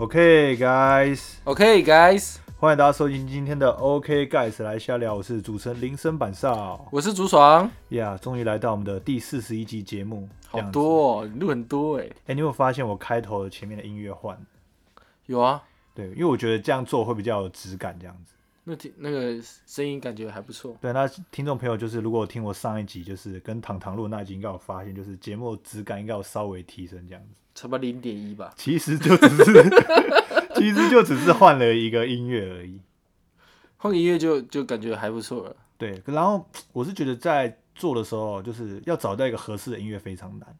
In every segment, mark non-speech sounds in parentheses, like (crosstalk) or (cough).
OK guys，OK guys，欢迎大家收听今天的 OK guys 来瞎聊，我是主持人林森板少我是竹爽，呀终于来到我们的第四十一集节目，好。多哦，你录很多哎，哎、你有没有发现我开头前面的音乐换？有啊，对，因为我觉得这样做会比较有质感，这样子。那听那个声音感觉还不错，对，那听众朋友就是，如果听我上一集就是跟糖糖录那集，应该有发现，就是节目质感应该有稍微提升这样子。差不多零点一吧，其实就只是，(laughs) 其实就只是换了一个音乐而已。换个音乐就就感觉还不错了。对，然后我是觉得在做的时候，就是要找到一个合适的音乐非常难。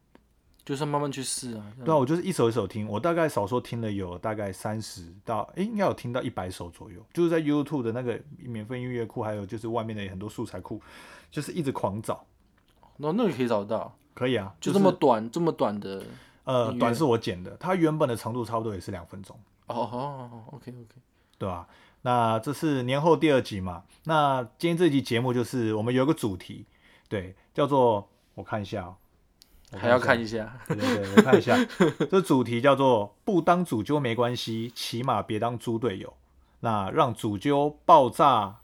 就是慢慢去试啊。对啊，我就是一首一首听，我大概少说听了有大概三十到，诶，应该有听到一百首左右，就是在 YouTube 的那个免费音乐库，还有就是外面的很多素材库，就是一直狂找。那那个可以找到，可以啊，就这么短这么短的。呃，短是我剪的，它原本的长度差不多也是两分钟，哦哦哦，OK OK，对吧、那这是年后第二集嘛？那今天这集节目就是我们有一个主题，对，叫做我看一下、哦，我还要看一下。对对对，我看一下，(laughs) 这主题叫做“不当主揪没关系，起码别当猪队友”。那让主揪爆炸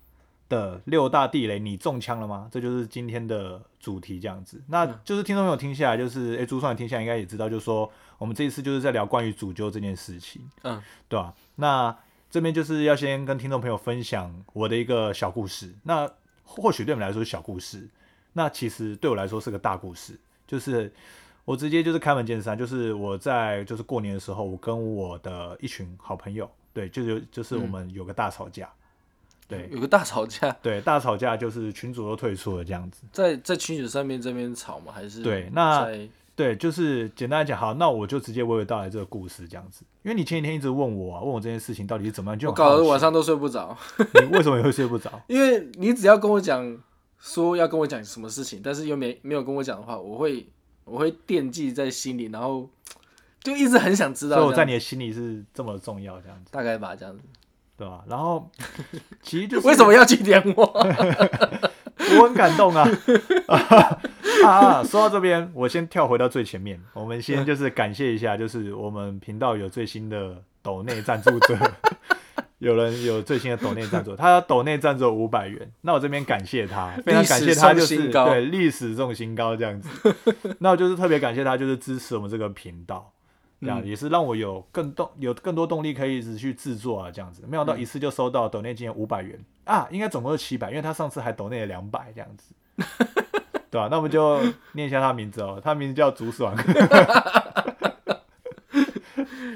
的六大地雷，你中枪了吗？这就是今天的主题，这样子。那就是听众朋友听下来，就是诶，朱算听下来应该也知道，就是说我们这一次就是在聊关于主揪这件事情，嗯，对吧、那这边就是要先跟听众朋友分享我的一个小故事。那或许对我们来说是小故事，那其实对我来说是个大故事，就是我直接就是开门见山，就是我在就是过年的时候，我跟我的一群好朋友，对，就是就是我们有个大吵架，对。有个大吵架，对，大吵架就是群主都退出了这样子，在在群主上面这边吵吗？还是对那对，就是简单来讲，好，那我就直接娓娓道来这个故事这样子，因为你前几天一直问我啊，问我这件事情到底是怎么样，就我搞得晚上都睡不着，(laughs) 你为什么也会睡不着？因为你只要跟我讲说要跟我讲什么事情，但是又没没有跟我讲的话，我会我会惦记在心里，然后就一直很想知道。所以我在你的心里是这么重要，这样子，大概吧，这样子。对吧？然后 (laughs) 其实就是为什么要去点我？(laughs) 我很感动啊 (laughs) 啊！说到这边，我先跳回到最前面，我们先就是感谢一下，就是我们频道有最新的抖内赞助者，有人有最新的抖内赞助，他抖内赞助五百元，那我这边感谢他，非常感谢他，就是对历史重新高这样子，那我就是特别感谢他，就是支持我们这个频道。这样、嗯也是让我有更动有更多动力可以一直去制作啊，这样子。没想到一次就收到抖内金额五百元啊，应该总共是七百，因为他上次还抖内了两百这样子，(laughs) 对吧、那我们就念一下他名字哦，他名字叫竹爽，(laughs)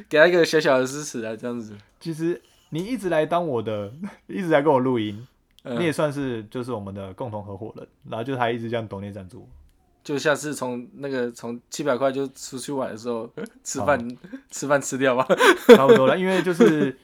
给他一个小小的支持啊，这样子。其实你一直来当我的，(laughs) 一直来跟我录音，嗯你也算是就是我们的共同合伙人，然后就他一直这样抖内赞助。就下次从那个从七百块就出去玩的时候，吃饭吃饭吃掉吧。(laughs) 差不多了，因为就是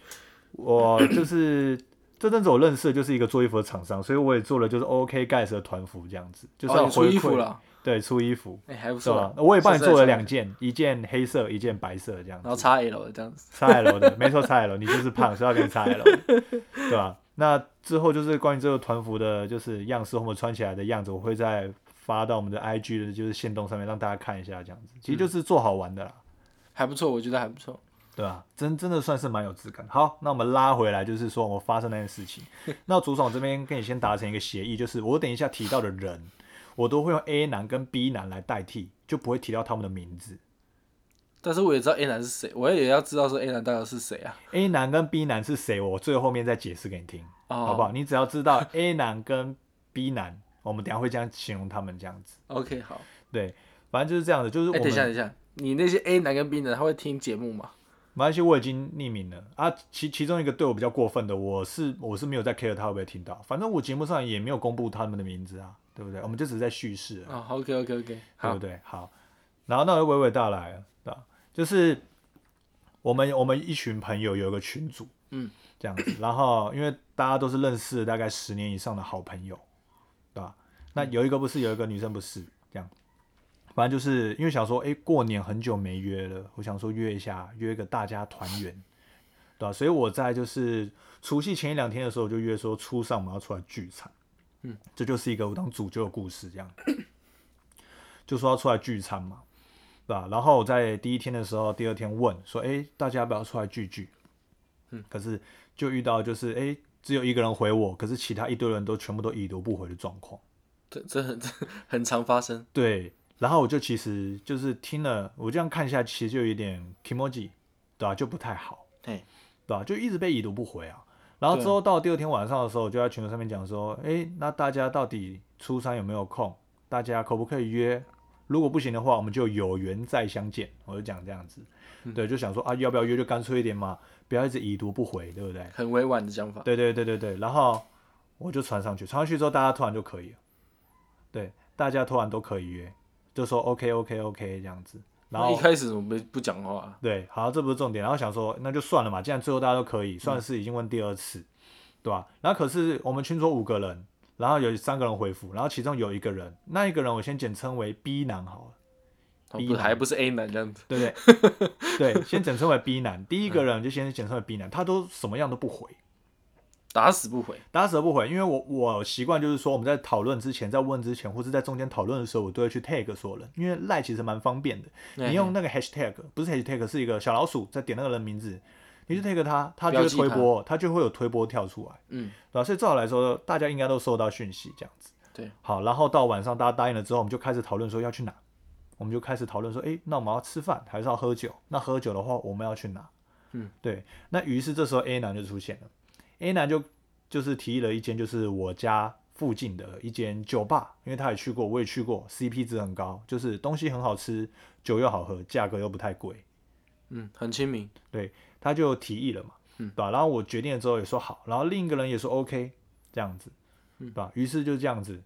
我就是这阵子我认识的就是一个做衣服的厂商，所以我也做了就是 OK Guys 的团服这样子，就是要回馈，衣服了，对，出衣服，哎，还不错啊。？我也帮你做了两件，一件黑色，一件白色这样子。然后叉 L 的这样子。叉 L 的，没错叉 L，你就是胖，所以要给你 XL，(laughs) 对吧？那之后就是关于这个团服的，就是样式，我们穿起来的样子，我会再发到我们的 IG 的，就是线动上面让大家看一下，这样子，其实就是做好玩的啦。还不错，我觉得还不错。对吧？真真的算是蛮有质感。好，那我们拉回来，就是说我发生那件事情。(laughs) 那主爽这边跟你先达成一个协议，就是我等一下提到的人，我都会用 A 男跟 B 男来代替，就不会提到他们的名字。但是我也知道 A 男是谁，我也要知道说 A 男到底是谁啊？A 男跟 B 男是谁，我最后面再解释给你听，哦，好不好？你只要知道 A 男跟 B 男，我们等下会这样形容他们这样子。？(laughs) OK，好。对，反正就是这样子，就是我哎，等一下，等一下，你那些 A 男跟 B 男他会听节目吗？没关系，我已经匿名了啊。其其中一个对我比较过分的，我是我是没有在 care 他会不会听到，反正我节目上也没有公布他们的名字啊，对不对？我们就只是在叙事而已。啊，OK，OK，OK，对不，对？好，然后那我娓娓道来了，对吧？就是我们我们一群朋友有一个群组，嗯，这样子，然后因为大家都是认识了大概十年以上的好朋友，对吧？那有一个不是，有一个女生不是，这样。反正就是因为想说，哎、过年很久没约了，我想说约一下，约一个大家团圆，对吧？所以我在就是除夕前一两天的时候，我就约说初上我们要出来聚餐，嗯，这这就是一个我当主角的故事，这样，(clears throat) 就说要出来聚餐嘛。对吧？然后我在第一天的时候，第二天问说，哎，大家要不要出来聚聚？嗯，可是就遇到就是，哎，只有一个人回我，可是其他一堆人都全部都已读不回的状况。这这很这很常发生。对，然后我就其实就是听了，我这样看一下，其实就有点 emoji，对吧？就不太好，对，对吧？就一直被已读不回啊。然后之后到第二天晚上的时候，我就在群组上面讲说，哎，那大家到底初三有没有空？大家可不可以约？如果不行的话，我们就有缘再相见。我就讲这样子，对，就想说啊，要不要约就干脆一点嘛，不要一直已读不回，对不对？很委婉的讲法。对对对对对。然后我就传上去，传上去之后，大家突然就可以了。对，大家突然都可以约，就说 OK OK OK 这样子。然后一开始怎么不不讲话？对，好，这不是重点。然后想说，那就算了嘛，既然最后大家都可以，算是已经问第二次，对吧？然后可是我们群组五个人。然后有三个人回复，然后其中有一个人，那一个人我先简称为 B 男好了，B 还不是 A 男这样子，对不对？(laughs) 对，先简称为 B 男。第一个人就先简称为 B 男，他都什么样都不回，打死不回，打死不回。因为我我习惯就是说，我们在讨论之前，在问之前，或是在中间讨论的时候，我都会去 tag 所有人，因为赖其实蛮方便的，你用那个 hashtag，不是 hashtag，是一个小老鼠，在点那个人名字。你去 take 他，他就会推波，他就会有推波跳出来，嗯，对吧？所以正好来说，大家应该都收到讯息这样子。对，好，然后到晚上大家答应了之后，我们就开始讨论说要去哪，我们就开始讨论说，哎，那我们要吃饭还是要喝酒？那喝酒的话，我们要去哪？嗯，对。那于是这时候 A 男就出现了，A 男就就是提议了一间就是我家附近的一间酒吧，因为他也去过，我也去过，CP 值很高，就是东西很好吃，酒又好喝，价格又不太贵，嗯，很亲民，对。他就提议了嘛，嗯对吧？然后我决定了之后也说好，然后另一个人也说 OK，这样子，对吧？于是就这样子，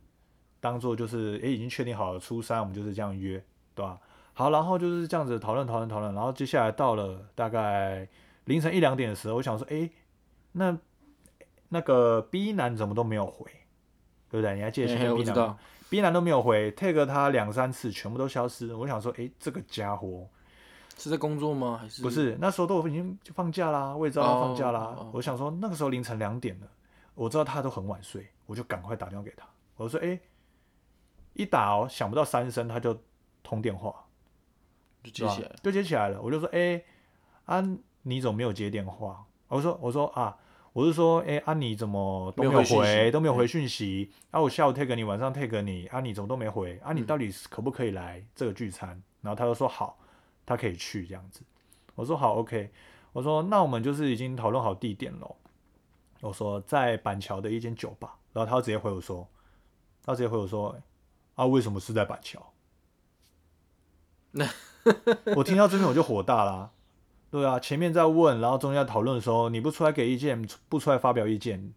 当做就是诶已经确定好了，初三我们就是这样约，对吧？好，然后就是这样子讨论讨论讨论，然后接下来到了大概凌晨一两点的时候，我想说，诶，那那个 B 男怎么都没有回，对不对？你还记得前面 B 男，B 男都没有回，take 他两三次全部都消失，我想说，哎，这个家伙。是在工作吗？还是不是？那时候都已经就放假啦，我也知道他放假啦。我想说那个时候凌晨两点了，我知道他都很晚睡，我就赶快打电话给他。我说：“哎，一打哦，想不到三声他就通电话，就接起来，就接起来了。”我就说：“哎，啊，你怎么没有接电话？”我说：“我说啊，我是说，哎，安你怎么都没有回，都没有回讯息？啊，我下午 take 你，晚上 take 你，啊，你怎么都没回？啊，你到底可不可以来这个聚餐？”然后他就说：“好。”他可以去这样子，我说好，OK，我说那我们就是已经讨论好地点了。我说在板桥的一间酒吧，然后他直接回我说，他直接回我说，啊，为什么是在板桥？那 (laughs) 我听到这边我就火大啦，对啊，前面在问，然后中间在讨论的时候，你不出来给意见，不出来发表意见，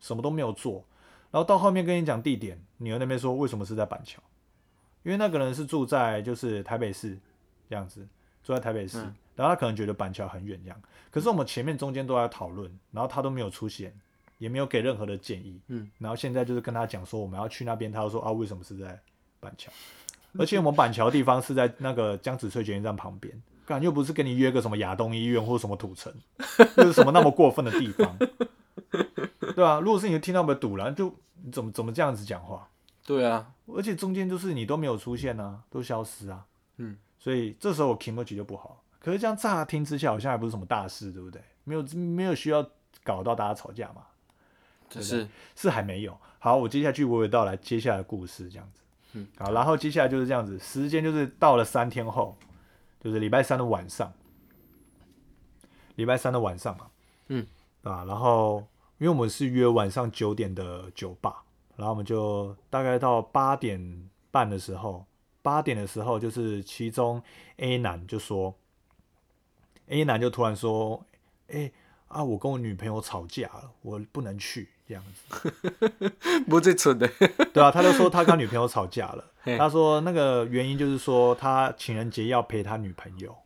什么都没有做，然后到后面跟你讲地点，你又那边说为什么是在板桥？因为那个人是住在就是台北市。这样子住在台北市，然后他可能觉得板桥很远，这样。可是我们前面中间都在讨论，然后他都没有出现，也没有给任何的建议。嗯，然后现在就是跟他讲说我们要去那边，他说啊为什么是在板桥？(laughs) 而且我们板桥地方是在那个江子翠捷运站旁边，感觉又不是跟你约个什么亚东医院或什么土城，又是什么那么过分的地方，对啊，如果是你听到没堵了，就怎么怎么这样子讲话？对啊，而且中间就是你都没有出现啊，都消失啊。嗯。所以这时候我 emoji 就不好，可是这样乍听之下好像还不是什么大事，对不对？没有没有需要搞到大家吵架嘛？是是还没有。好，我接下去娓娓道来接下来的故事，这样子。嗯，好，然后接下来就是这样子，时间就是到了三天后，就是礼拜三的晚上，礼拜三的晚上嘛，嗯，啊，然后因为我们是约晚上九点的酒吧，然后我们就大概到八点半的时候。八点的时候，就是其中 A 男就说，A 男就突然说，哎啊，我跟我女朋友吵架了，我不能去这样子。(laughs) 不最蠢的，(laughs) 对啊，他就说他跟女朋友吵架了。他说那个原因就是说他情人节要陪他女朋友。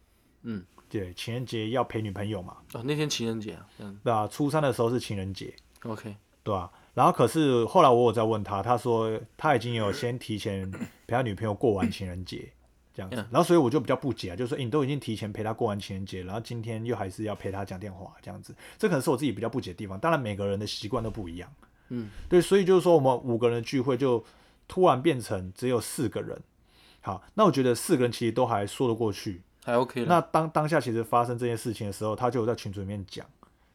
嗯，对，情人节要陪女朋友嘛。哦，那天情人节啊。嗯，对啊，初三的时候是情人节。OK，对啊？然后可是后来我有在问他，他说他已经有先提前陪他女朋友过完情人节这样子，然后所以我就比较不解啊，就是说你都已经提前陪他过完情人节，然后今天又还是要陪他讲电话这样子，这可能是我自己比较不解的地方。当然每个人的习惯都不一样，嗯，对，所以就是说我们五个人聚会就突然变成只有四个人，好，那我觉得四个人其实都还说得过去。还 OK。那当当下其实发生这件事情的时候，他就有在群组里面讲，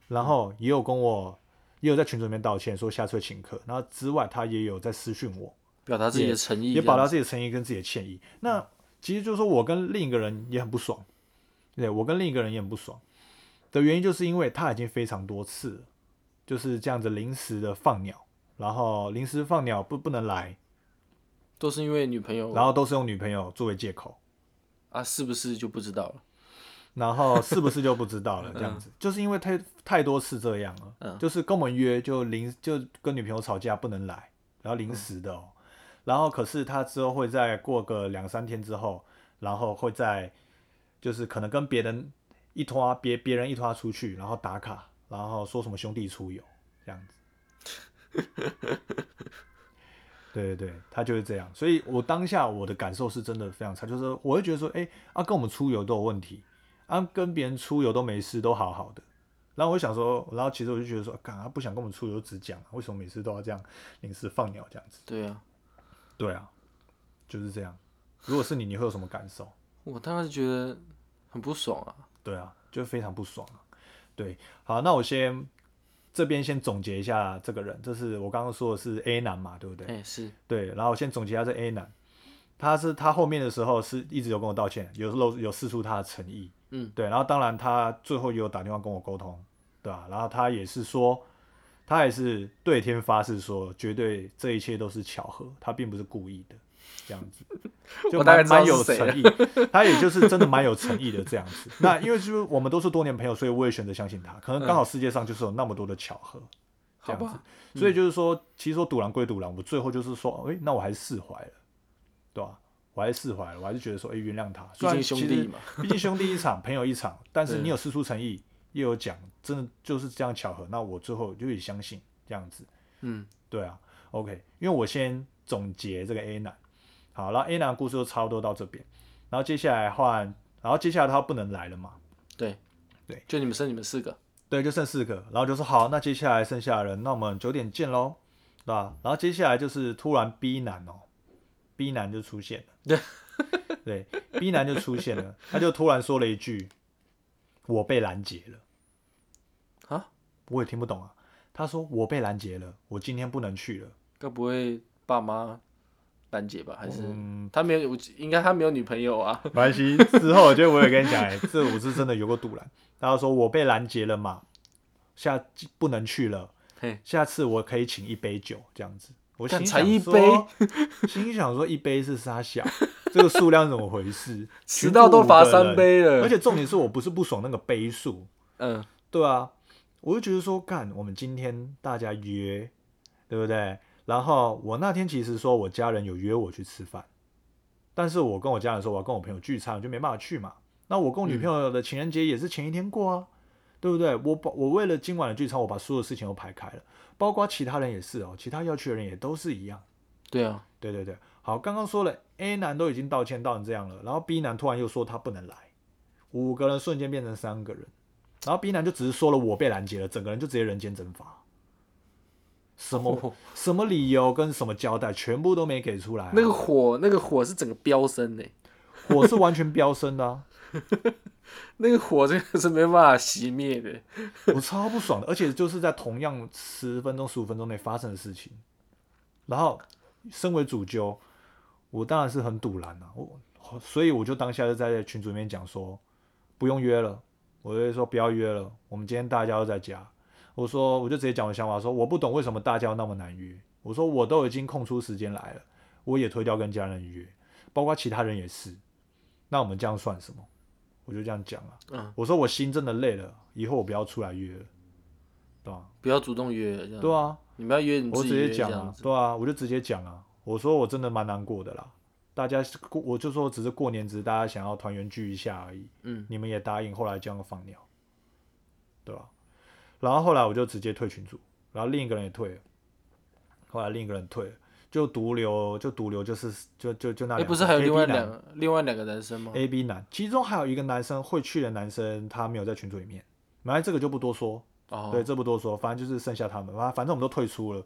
然后也有跟我也有在群组里面道歉，说下次会请客。然后之外，他也有在私讯我，表达自己的诚意，也表达自己的诚意跟自己的歉意。那其实就是说我跟另一个人也很不爽，对我跟另一个人也很不爽。的原因，就是因为他已经非常多次了，就是这样子临时的放鸟，然后临时放鸟不不能来，都是因为女朋友，然后都是用女朋友作为借口。啊，是不是就不知道了？然后是不是就不知道了？(laughs) 这样子，就是因为太太多次这样了，就是跟我们约就临就跟女朋友吵架不能来，然后临时的哦，然后可是他之后会再过个两三天之后，然后会在就是可能跟别人一拖别别人一拖出去，然后打卡，然后说什么兄弟出游这样子。对对对，他就是这样，所以我当下我的感受是真的非常差，就是我会觉得说，哎，啊跟我们出游都有问题，啊跟别人出游都没事，都好好的。然后我想说，然后其实我就觉得说，干他不想跟我们出游，只讲，为什么每次都要这样临时放鸟这样子？对啊，对啊，就是这样。如果是你，你会有什么感受？我当然是觉得很不爽啊。对啊，就非常不爽啊。对，好，那我先。这边先总结一下这个人，这是我刚刚说的是 A 男嘛，对不对？哎，是对。然后我先总结一下这 A 男，他是他后面的时候是一直有跟我道歉，有露有示出他的诚意，嗯，对。然后当然他最后也有打电话跟我沟通，对吧？然后他也是说，他也是对天发誓说，绝对这一切都是巧合，他并不是故意的。这样子，(laughs) 就蛮蛮有诚意，他也就是真的蛮有诚意的这样子。那因为就是我们都是多年朋友，所以我也选择相信他。可能刚好世界上就是有那么多的巧合，这样子。所以就是说，其实说赌狼归赌狼，我最后就是说，哎，那我还是释怀了，对吧？我还是释怀了，我还是觉得说，哎，原谅他。毕竟兄弟嘛，毕竟兄弟一场，朋友一场。但是你有施出诚意，又有讲，真的就是这样巧合。那我最后就也相信这样子。嗯，对啊，OK。因为我先总结这个 A 男。好，然后 A 男的故事就差不多到这边，然后接下来换，然后接下来他不能来了嘛？对，对，就你们剩你们四个，对，就剩四个，然后就说好，那接下来剩下的人，那我们九点见喽，对吧？然后接下来就是突然 B 男哦，B 男就出现了，对，(laughs) 对，B 男就出现了，他就突然说了一句，我被拦截了，啊，我也听不懂啊，他说我被拦截了，我今天不能去了，该不会爸妈？拦截吧，还是他没有？应该他没有女朋友啊。没关系，之后我觉得我也跟你讲，哎，(laughs) 这我是真的有个堵拦。他说我被拦截了嘛，下不能去了。嘿，下次我可以请一杯酒这样子。我心才一杯，心想说一杯是啥小？(laughs) 这个数量怎么回事？迟到都罚三杯了。而且重点是我不是不爽那个杯数。嗯，对啊，我就觉得说，干，我们今天大家约，对不对？然后我那天其实说我家人有约我去吃饭，但是我跟我家人说我要跟我朋友聚餐，我就没办法去嘛。那我跟我女朋友的情人节也是前一天过啊，对不对？我把我为了今晚的聚餐，我把所有事情都排开了，包括其他人也是哦，其他要去的人也都是一样。对啊，对对对，好，刚刚说了 A 男都已经道歉到成这样了，然后 B 男突然又说他不能来，五个人瞬间变成三个人，然后 B 男就只是说了我被拦截了，整个人就直接人间蒸发。什么什么理由跟什么交代，全部都没给出来。那个火，那个火是整个飙升的，火是完全飙升的。(laughs) 那个火真的是没办法熄灭的，我超不爽的。而且就是在同样十分钟、十五分钟内发生的事情。然后，身为主揪，我当然是很堵然啊。我所以我就当下就在群组里面讲说，不用约了，我就说不要约了，我们今天大家都在家。我说，我就直接讲我想法，说我不懂为什么大家那么难约。我说我都已经空出时间来了，我也推掉跟家人约，包括其他人也是。那我们这样算什么？我就这样讲了。嗯，我说我心真的累了，以后我不要出来约了，对吧？不要主动约，对啊，你们要约，你我直接讲啊，对啊，我就直接讲啊。我说我真的蛮难过的啦，大家过，我就说只是过年，只是大家想要团圆聚一下而已。嗯，你们也答应，后来这样放鸟，对吧？然后后来我就直接退群组，然后另一个人也退了，后来另一个人退了，就独留就独留就是就就就那。哎，不是还有另外两另外两个男生吗？A、B 男，其中还有一个男生会去的男生，他没有在群组里面。反正这个就不多说，哦，对，这不多说，反正就是剩下他们，反反正我们都退出了，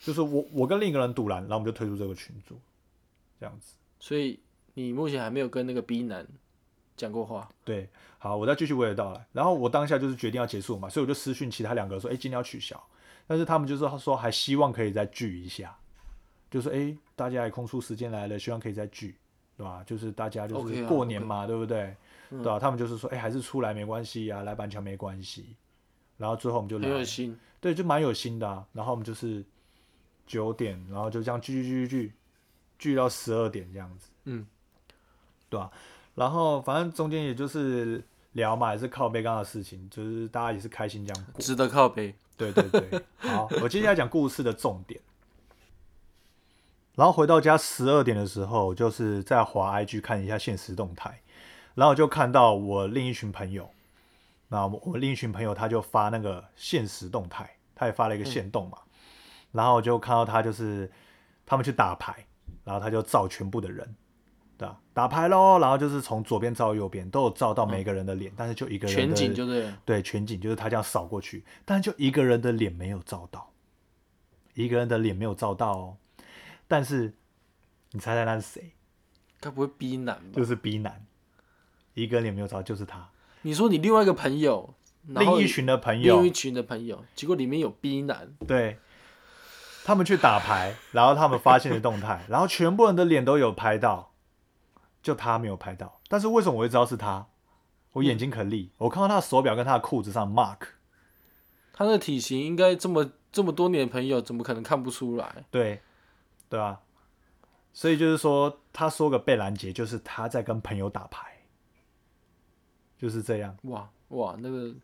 就是我我跟另一个人赌拦，然后我们就退出这个群组，这样子。所以你目前还没有跟那个 B 男讲过话，对，好，我再继续娓娓道来。然后我当下就是决定要结束嘛，所以我就私讯其他两个说，哎、今天要取消。但是他们就是说还希望可以再聚一下，就说哎、诶大家也空出时间来了，希望可以再聚，对吧？就是大家就是啊过年嘛，对不对？对吧？他们就是说，哎、还是出来没关系呀、来板桥没关系。然后最后我们就来有，心。对，就蛮有心的、啊。然后我们就是九点，然后就这样聚聚聚聚聚，聚到十二点这样子。嗯，对吧、然后反正中间也就是聊嘛，也是靠背刚刚的事情，就是大家也是开心这样过。值得靠背。对对对，(laughs) 好，我接下来讲故事的重点。然后回到家十二点的时候，就是在滑 IG 看一下现实动态，然后就看到我另一群朋友，那我我另一群朋友他就发那个现实动态，他也发了一个现动嘛，然后我就看到他就是他们去打牌，然后他就照全部的人，对吧？打牌喽，然后就是从左边照右边，都有照到每个人的脸，但是就一个人全景就对了，对，全景就是他这样扫过去，但就一个人的脸没有照到，一个人的脸没有照到哦。但是你猜猜那是谁？该不会 B 男吧？就是 B 男，一个人脸没有照，就是他。你说你另外一个朋友，另一群的朋友另一，群的朋友，结果里面有 B 男，对，他们去打牌，然后他们发现的动态，(laughs) 然后全部人的脸都有拍到，就他没有拍到。但是为什么我会知道是他？我眼睛可利，我看到他的手表跟他的裤子上 mark，他的体型应该这么这么多年的朋友，怎么可能看不出来？对，对啊，所以就是说，他说个被拦截，就是他在跟朋友打牌，就是这样，哇哇，那个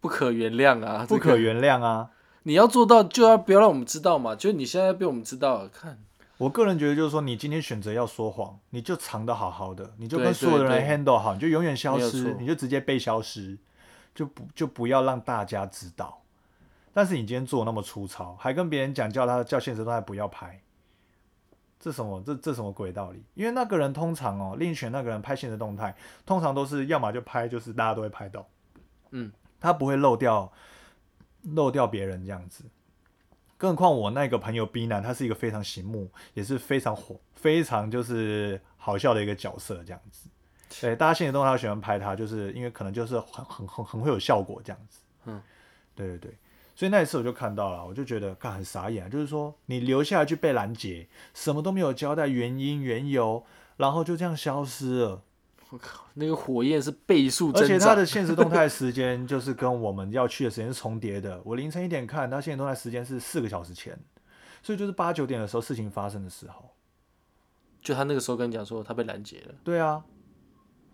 不可原谅啊！不可原谅啊！你要做到，就要不要让我们知道嘛？就是你现在被我们知道了，看我个人觉得就是说，你今天选择要说谎，你就藏得好好的，你就跟所有的人 handle 好，你就永远消失，你就直接被消失，就不就不要让大家知道。但是你今天做那么粗糙，还跟别人讲叫他叫现实动态不要拍，这什么这这什么鬼道理？因为那个人通常哦，另选那个人拍现实动态，通常都是要么就拍，就是大家都会拍到，嗯，他不会漏掉漏掉别人这样子。更何况我那个朋友 B 男，他是一个非常醒目，也是非常火、非常就是好笑的一个角色这样子。对，大家心里都他喜欢拍他，就是因为可能就是很很很很会有效果这样子。嗯，对对对，所以那一次我就看到了，我就觉得看很傻眼啊，就是说你留下来去被拦截，什么都没有交代原因缘由，然后就这样消失了。那个火焰是倍速增长，而且他的现实动态时间就是跟我们要去的时间是重叠的。(laughs) 我凌晨一点看，他现实动态时间是四个小时前，所以就是八九点的时候事情发生的时候。就他那个时候跟你讲说他被拦截了，对啊，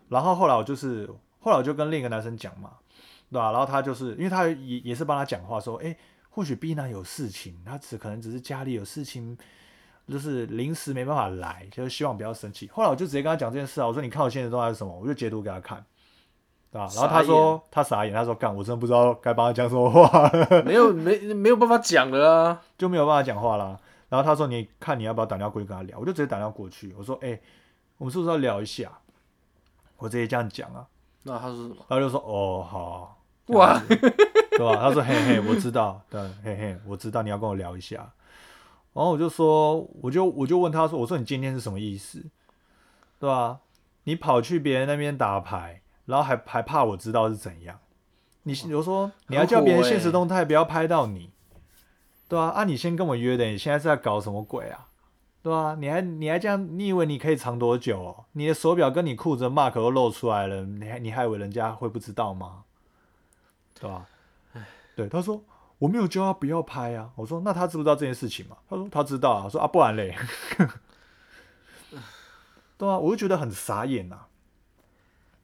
然后后来我就是，后来我就跟另一个男生讲嘛，对吧、然后他就是因为他也也是帮他讲话说，哎，或许 B 男有事情，他只可能只是家里有事情，就是临时没办法来，就是希望不要生气。后来我就直接跟他讲这件事啊，我说你看我现实状态是什么，我就截图给他看，对吧、然后他说他傻眼，他说干，我真的不知道该帮他讲什么话，(laughs) 没有没没有办法讲了啊。就没有办法讲话啦。然后他说你看你要不要打电话过去跟他聊，我就直接打电话过去，我说哎、我们是不是要聊一下？我直接这样讲啊。那他说什么？他就说：“哦，好，哇对吧？”他说：“嘿嘿，我知道，对，嘿嘿，我知道你要跟我聊一下。”然后我就说，我就我就问他说：“我说你今天是什么意思？对吧？你跑去别人那边打牌，然后还还怕我知道是怎样？你我说你要叫别人现实动态不要拍到你，对吧？啊，你先跟我约的，你现在是在搞什么鬼啊？对啊？你还你还这样，你以为你可以藏多久哦？你的手表跟你裤子的 mark 都露出来了，你还你还以为人家会不知道吗？对吧？对，他说我没有叫他不要拍啊。我说那他知不知道这件事情嘛？他说他知道啊。我说啊，不然嘞，(laughs) 对啊，我就觉得很傻眼呐、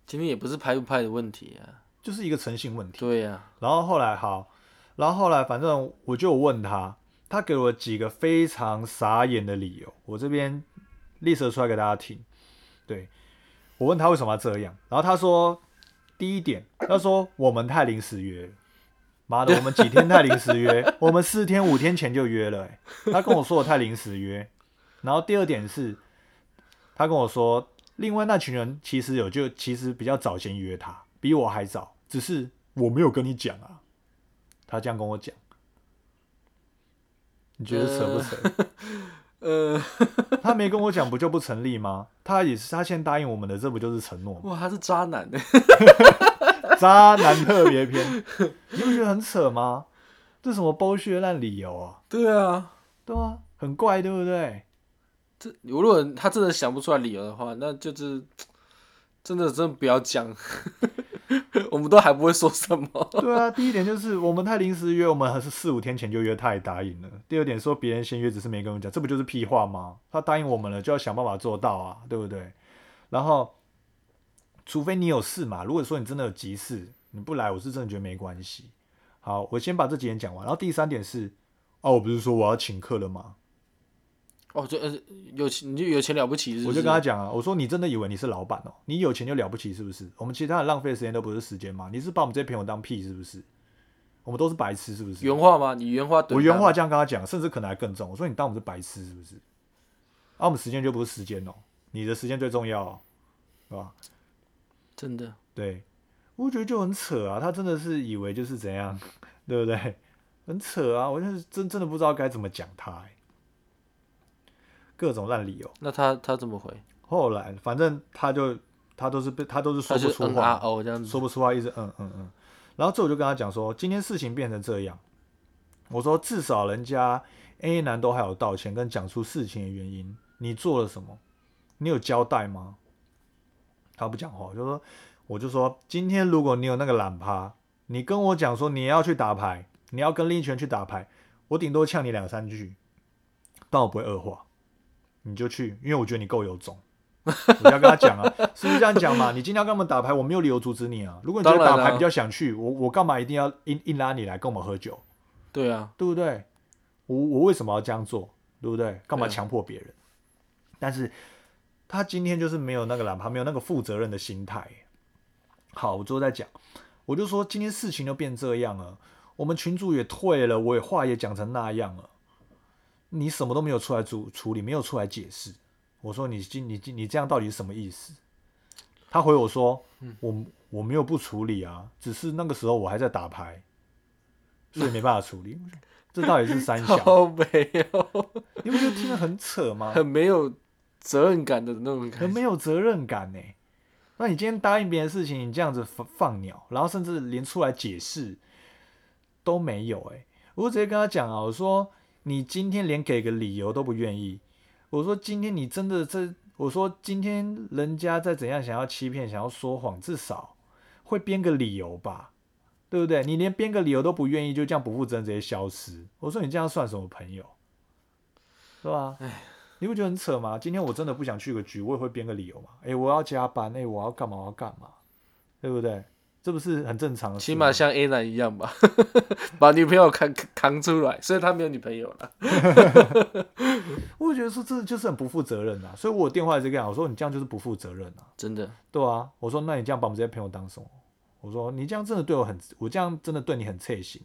前面也不是拍不拍的问题啊。就是一个诚信问题。对呀、然后后来好，然后后来反正我就问他，他给我几个非常傻眼的理由，我这边列出出来给大家听。对我问他为什么要这样，然后他说第一点，他说我们太临时约了。妈的，(laughs) 我们几天太临时约，(laughs) 我们四天五天前就约了、欸。他跟我说我太临时约。然后第二点是，他跟我说，另外那群人其实有就其实比较早先约他，比我还早，只是我没有跟你讲啊。他这样跟我讲，你觉得扯不扯？呃，(laughs) 他没跟我讲，不就不成立吗？他也是他先答应我们的，这不就是承诺吗？哇，他是渣男呢。渣男特别篇，(laughs) 你不觉得很扯吗？这什么剥削烂理由啊？对啊，对啊，很怪，对不对？这如果他真的想不出来理由的话，那就是真的真的不要讲，(laughs) 我们都还不会说什么。对啊，第一点就是我们太临时约，我们还是四五天前就约，他也答应了。第二点说别人先约，只是没跟我们讲，这不就是屁话吗？他答应我们了，就要想办法做到啊，对不对？然后，除非你有事嘛，如果说你真的有急事，你不来，我是真的觉得没关系。好，我先把这几点讲完。然后第三点是，哦，我不是说我要请客了吗？哦，就呃有钱你就有钱了不起是不是？我就跟他讲啊，我说你真的以为你是老板哦？你有钱就了不起是不是？我们其他人浪费的时间都不是时间吗？你是把我们这些朋友当屁是不是？我们都是白痴是不是？原话吗？你原话我原话这样跟他讲，甚至可能还更重。我说你当我们是白痴是不是？啊，我们时间就不是时间哦，你的时间最重要、哦，是吧？真的对，我觉得就很扯啊，他真的是以为就是怎样，(laughs) 对不对？很扯啊，我就是真真的不知道该怎么讲他、欸，各种烂理由。那他他怎么回？后来反正他就他都是被他都是说不出话，啊哦这样子。说不出话，一直嗯嗯嗯。然后最后我就跟他讲说，今天事情变成这样，我说至少人家 A 男都还有道歉跟讲出事情的原因，你做了什么？你有交代吗？他不讲话，我就说我就说今天如果你有那个懒趴，你跟我讲说你要去打牌，你要跟另一群人去打牌，我顶多呛你两三句，但我不会恶化，你就去，因为我觉得你够有种。我要跟他讲啊，是不是这样讲嘛？你今天要跟我们打牌，我没有理由阻止你啊。如果你觉得打牌比较想去，我我干嘛一定要硬硬拉你来跟我们喝酒，对啊，对不对？我我为什么要这样做，对不对？干嘛强迫别人？但是他今天就是没有那个懒趴，没有那个负责任的心态。好，我之后再讲，我就说今天事情都变这样了，我们群主也退了，我也话也讲成那样了，你什么都没有出来处处理，没有出来解释。我说你今你今你这样到底是什么意思？他回我说，我我没有不处理啊，只是那个时候我还在打牌，所以没办法处理。(laughs) 这到底是三小？好没有，你不觉得听得很扯吗？很没有责任感的那种感觉。很没有责任感呢。那你今天答应别人事情，你这样子放放鸟，然后甚至连出来解释都没有哎。我直接跟他讲啊，我说你今天连给个理由都不愿意。我说今天你真的这，我说今天人家再怎样想要欺骗、想要说谎，至少会编个理由吧，对不对？你连编个理由都不愿意，就这样不负责任直接消失。我说你这样算什么朋友？是吧？你不觉得很扯吗？今天我真的不想去个局，我也会编个理由嘛。诶，我要加班，诶，我要干嘛？我要干嘛？对不对？这不是很正常？起码像 A 男一样吧，(laughs) 把女朋友扛扛出来，虽然他没有女朋友了。(laughs) 我会觉得说这就是很不负责任啊。所以我电话也是跟他讲，我说你这样就是不负责任啊，真的，对啊。我说那你这样把我们这些朋友当什么？我说你这样真的对我很，我这样真的对你很刺心。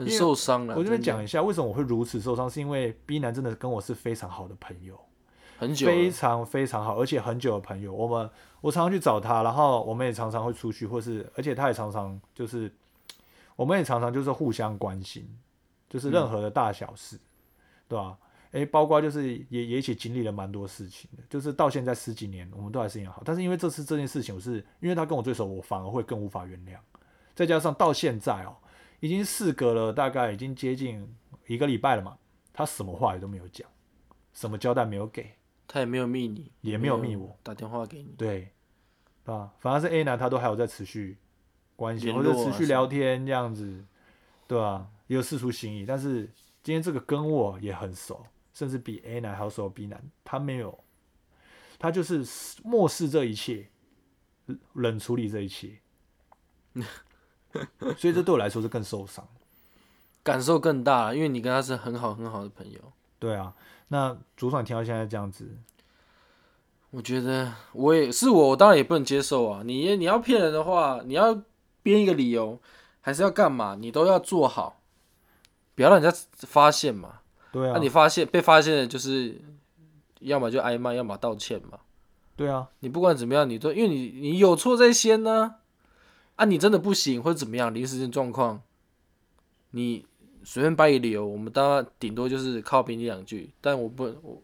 很受伤了。我这边讲一下为什么我会如此受伤，是因为 B 男真的跟我是非常好的朋友。很久非常非常好，而且很久的朋友。我们我常常去找他，然后我们也常常会出去，或是而且他也常常就是，我们也常常就是互相关心，就是任何的大小事，对吧、诶，包括就是也也一起经历了蛮多事情的，就是到现在十几年，我们都还是一样好。但是因为这次这件事情，我是因为他跟我最熟，我反而会更无法原谅。再加上到现在哦，已经事隔了大概已经接近一个礼拜了嘛，他什么话也都没有讲，什么交代没有给。他也没有密你，也没有密我，打电话给你。对，啊，反而是 A 男他都还有在持续关心，联或者持续聊天这样子，对吧、也有试出心意，但是今天这个跟我也很熟，甚至比 A 男还要熟 B 男，他没有，他就是漠视这一切，冷处理这一切，(laughs) (laughs) 所以这对我来说是更受伤。感受更大，因为你跟他是很好很好的朋友。对啊，那主管听到现在这样子，我觉得我也是我，我当然也不能接受啊！你你要骗人的话，你要编一个理由，还是要干嘛？你都要做好，不要让人家发现嘛。那、对啊，你发现被发现的就是，要么就挨骂，要么道歉嘛。对啊，你不管怎么样，你都因为你你有错在先呢、啊，你真的不行或者怎么样，临时性状况，你随便掰一个理由，我们当然顶多就是靠边你两句，但我不我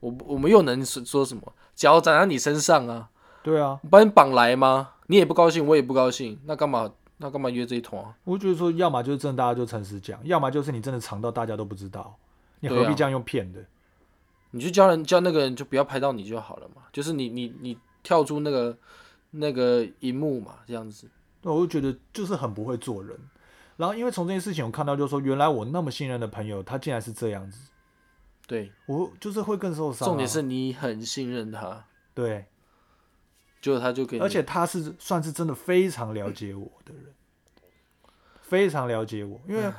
我我们又能说说什么？脚长在你身上啊，对啊，把你绑来吗？你也不高兴，我也不高兴，那干嘛那干嘛约这一团啊？我觉得说，要么就是真的大家就诚实讲，要么就是你真的藏到大家都不知道，你何必这样用骗的？你就叫人叫那个人就不要拍到你就好了嘛，就是你你你跳出那个那个荧幕嘛，这样子。对，我就觉得就是很不会做人。然后因为从这件事情我看到，就是说原来我那么信任的朋友，他竟然是这样子，对，我就是会更受伤啊、重点是你很信任他，对，就他就给你，而且他是算是真的非常了解我的人，非常了解我，因为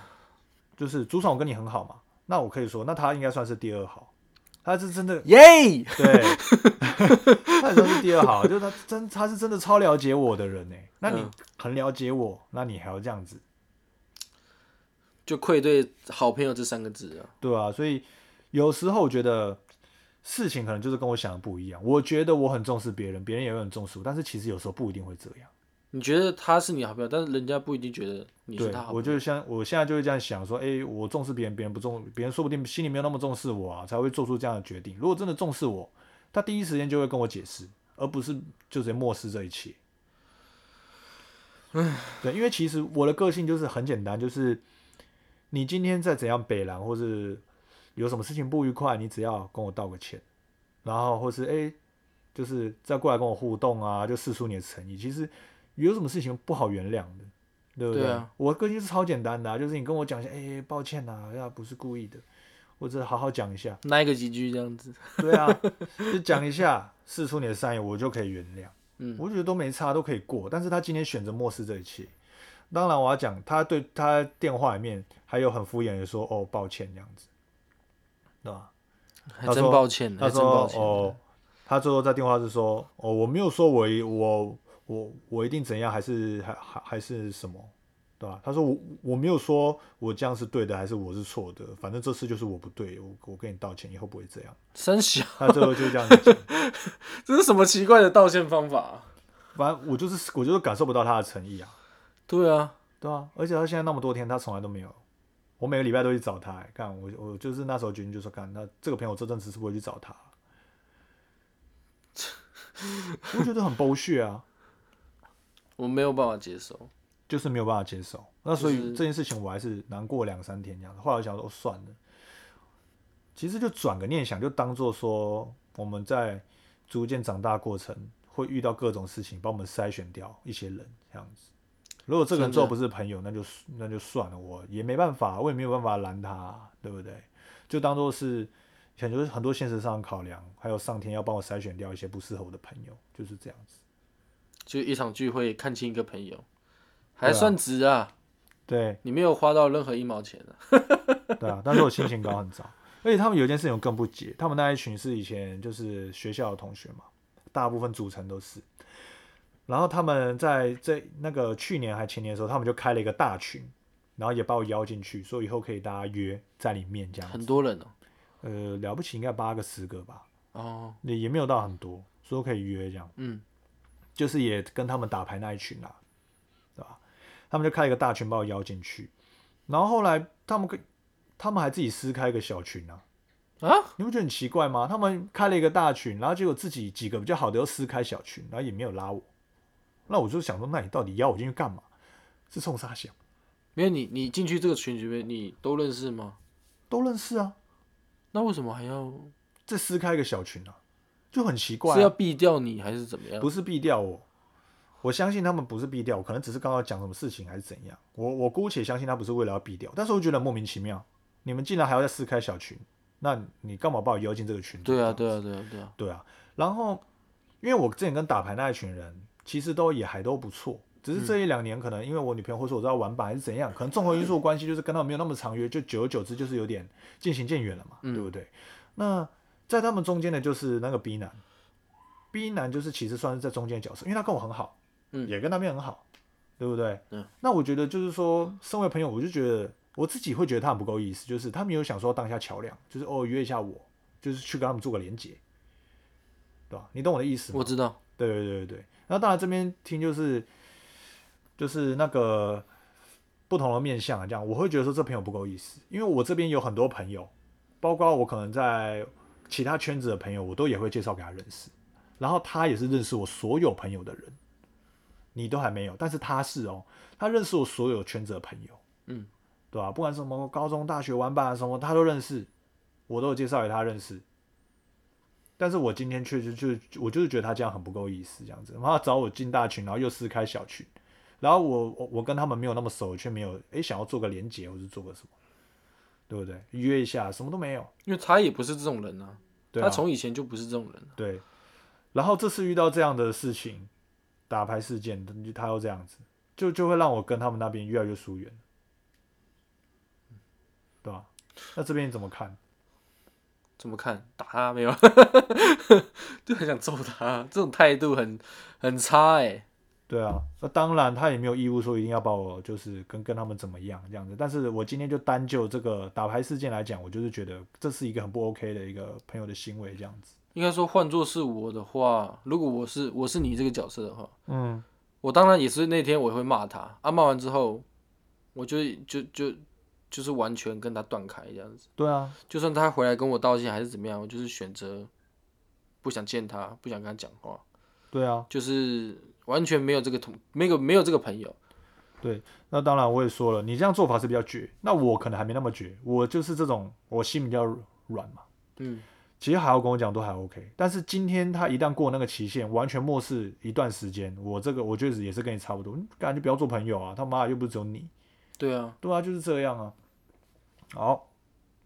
就是主场我跟你很好嘛，那我可以说，那他应该算是第二好，他是真的耶，对，他也算是第二好，(laughs) 就是他真他是真的超了解我的人呢。那你嗯很了解我，那你还要这样子，就愧对好朋友这三个字啊。对啊，所以有时候我觉得事情可能就是跟我想的不一样。我觉得我很重视别人，别人也会很重视我，但是其实有时候不一定会这样。你觉得他是你好朋友，但是人家不一定觉得你是对他好，朋友。我就像我现在就会这样想说，哎、我重视别人，别人不重，别人说不定心里没有那么重视我啊，才会做出这样的决定。如果真的重视我，他第一时间就会跟我解释，而不是就直接漠视这一切。对，因为其实我的个性就是很简单，就是你今天再怎样北蓝，或是有什么事情不愉快，你只要跟我道个歉，然后或是哎、就是再过来跟我互动啊，就试出你的诚意。其实有什么事情不好原谅的，对不对啊我的个性是超简单的、啊，就是你跟我讲一下，哎、抱歉呐、呀，不是故意的，或者好好讲一下，那一个几句这样子，对啊，(laughs) 就讲一下，试出你的善意，我就可以原谅。嗯，我觉得都没差，都可以过。但是他今天选择漠视这一切。当然，我要讲，他对他电话里面还有很敷衍的说：“哦，抱歉，这样子，对吧？”还真他说抱歉，他说还真抱：“歉。哦，他最后在电话是说：哦，我没有说我一我我我一定怎样，还是还还还是什么，对吧？”他说：“我我没有说我这样是对的，还是我是错的，反正这次就是我不对，我我跟你道歉，以后不会这样。三小，”他最后就这样子讲。(laughs) 这是什么奇怪的道歉方法啊、反正我就是我就是感受不到他的诚意啊。对啊，对啊，而且他现在那么多天，他从来都没有。我每个礼拜都去找他、欸，干我我就是那时候决定就说干，那这个朋友这阵子是不会去找他。(laughs) 我觉得很剥削啊，我没有办法接受。就是没有办法接受。那所以这件事情我还是难过两三天这样子。后来我想说、哦、算了，其实就转个念想，就当做说我们在逐渐长大过程会遇到各种事情，帮我们筛选掉一些人这样子。如果这个人真的最后不是朋友，那就那就算了，我也没办法，我也没有办法拦他，对不对？就当做是，很多很多现实上的考量，还有上天要帮我筛选掉一些不适合我的朋友，就是这样子。就一场聚会看清一个朋友，对还啊算值啊！对你没有花到任何一毛钱啊。(laughs) 对啊，但是我心情高很糟，而且他们有一件事情我更不解，他们那一群是以前就是学校的同学嘛，大部分组成都是。然后他们在这那个去年还前年的时候，他们就开了一个大群，然后也把我邀进去，说以后可以大家约在里面这样。很多人哦、呃，了不起应该八个十个吧，哦，也也没有到很多，说可以约这样。嗯，就是也跟他们打牌那一群啦，对吧？他们就开了一个大群把我邀进去，然后后来他们跟他们还自己私开一个小群啊，啊，你不觉得很奇怪吗？他们开了一个大群，然后结果自己几个比较好的又私开小群，然后也没有拉我，那我就想说，那你到底邀我进去干嘛？是冲啥想？没有你，你进去这个群里面，你都认识吗？都认识啊，那那为什么还要再撕开一个小群啊，就很奇怪、啊。是要避掉你还是怎么样？不是避掉我，我相信他们不是避掉我，可能只是刚刚讲什么事情还是怎样。我我姑且相信他不是为了要避掉，但是我觉得莫名其妙，你们竟然还要再撕开小群，那你干嘛把我邀进这个群组？对啊，对啊，对啊，对啊。对啊。然后，因为我之前跟打牌那一群人，其实都也还都不错，只是这一两年可能因为我女朋友或者说我知道玩板还是怎样，可能综合因素关系，就是跟他们没有那么长约，就久而久之就是有点渐行渐远了嘛，对不对？那在他们中间的就是那个 B 男，B 男就是其实算是在中间的角色，因为他跟我很好，嗯也跟那边很好，对不对？嗯。那我觉得就是说，身为朋友，我就觉得我自己会觉得他很不够意思，就是他没有想说当一下桥梁，就是哦约一下我，就是去跟他们做个连接，对吧？你懂我的意思吗？我知道，对对对对对。那当然这边听就是就是那个不同的面相啊，这样我会觉得说这朋友不够意思，因为我这边有很多朋友，包括我可能在其他圈子的朋友，我都也会介绍给他认识。然后他也是认识我所有朋友的人，你都还没有，但是他是哦，他认识我所有圈子的朋友，嗯，对吧、不管什么高中、大学玩伴啊什么，他都认识，我都有介绍给他认识。但是我今天确实就我就是觉得他这样很不够意思，这样子，然后找我进大群，然后又撕开小群，然后我我我跟他们没有那么熟，却没有诶想要做个连接或者做个什么，对不对？约一下什么都没有，因为他也不是这种人啊，对啊他从以前就不是这种人啊、对，然后这次遇到这样的事情，打牌事件，他又这样子，就就会让我跟他们那边越来越疏远，对吧？那这边你怎么看？怎么看？打他没有？(laughs) 就很想揍他，这种态度很很差哎、对啊，那当然他也没有义务说一定要把我就是跟跟他们怎么样这样子，但是我今天就单就这个打牌事件来讲，我就是觉得这是一个很不 OK 的一个朋友的行为这样子。应该说，换做是我的话，如果我是我是你这个角色的话，嗯，我当然也是那天我也会骂他，啊骂完之后，我就就就就是完全跟他断开这样子。对啊，就算他回来跟我道歉还是怎么样，我就是选择不想见他，不想跟他讲话，对啊，就是完全没有这个同没有没有这个朋友。对那当然我也说了，你这样做法是比较绝，那我可能还没那么绝，我就是这种我心比较软嘛。嗯，其实还要跟我讲都还 OK，但是今天他一旦过那个期限，完全漠视一段时间，我这个我觉得也是跟你差不多，嗯感觉不要做朋友啊，他妈的又不是只有你，对啊，对啊，就是这样啊。好，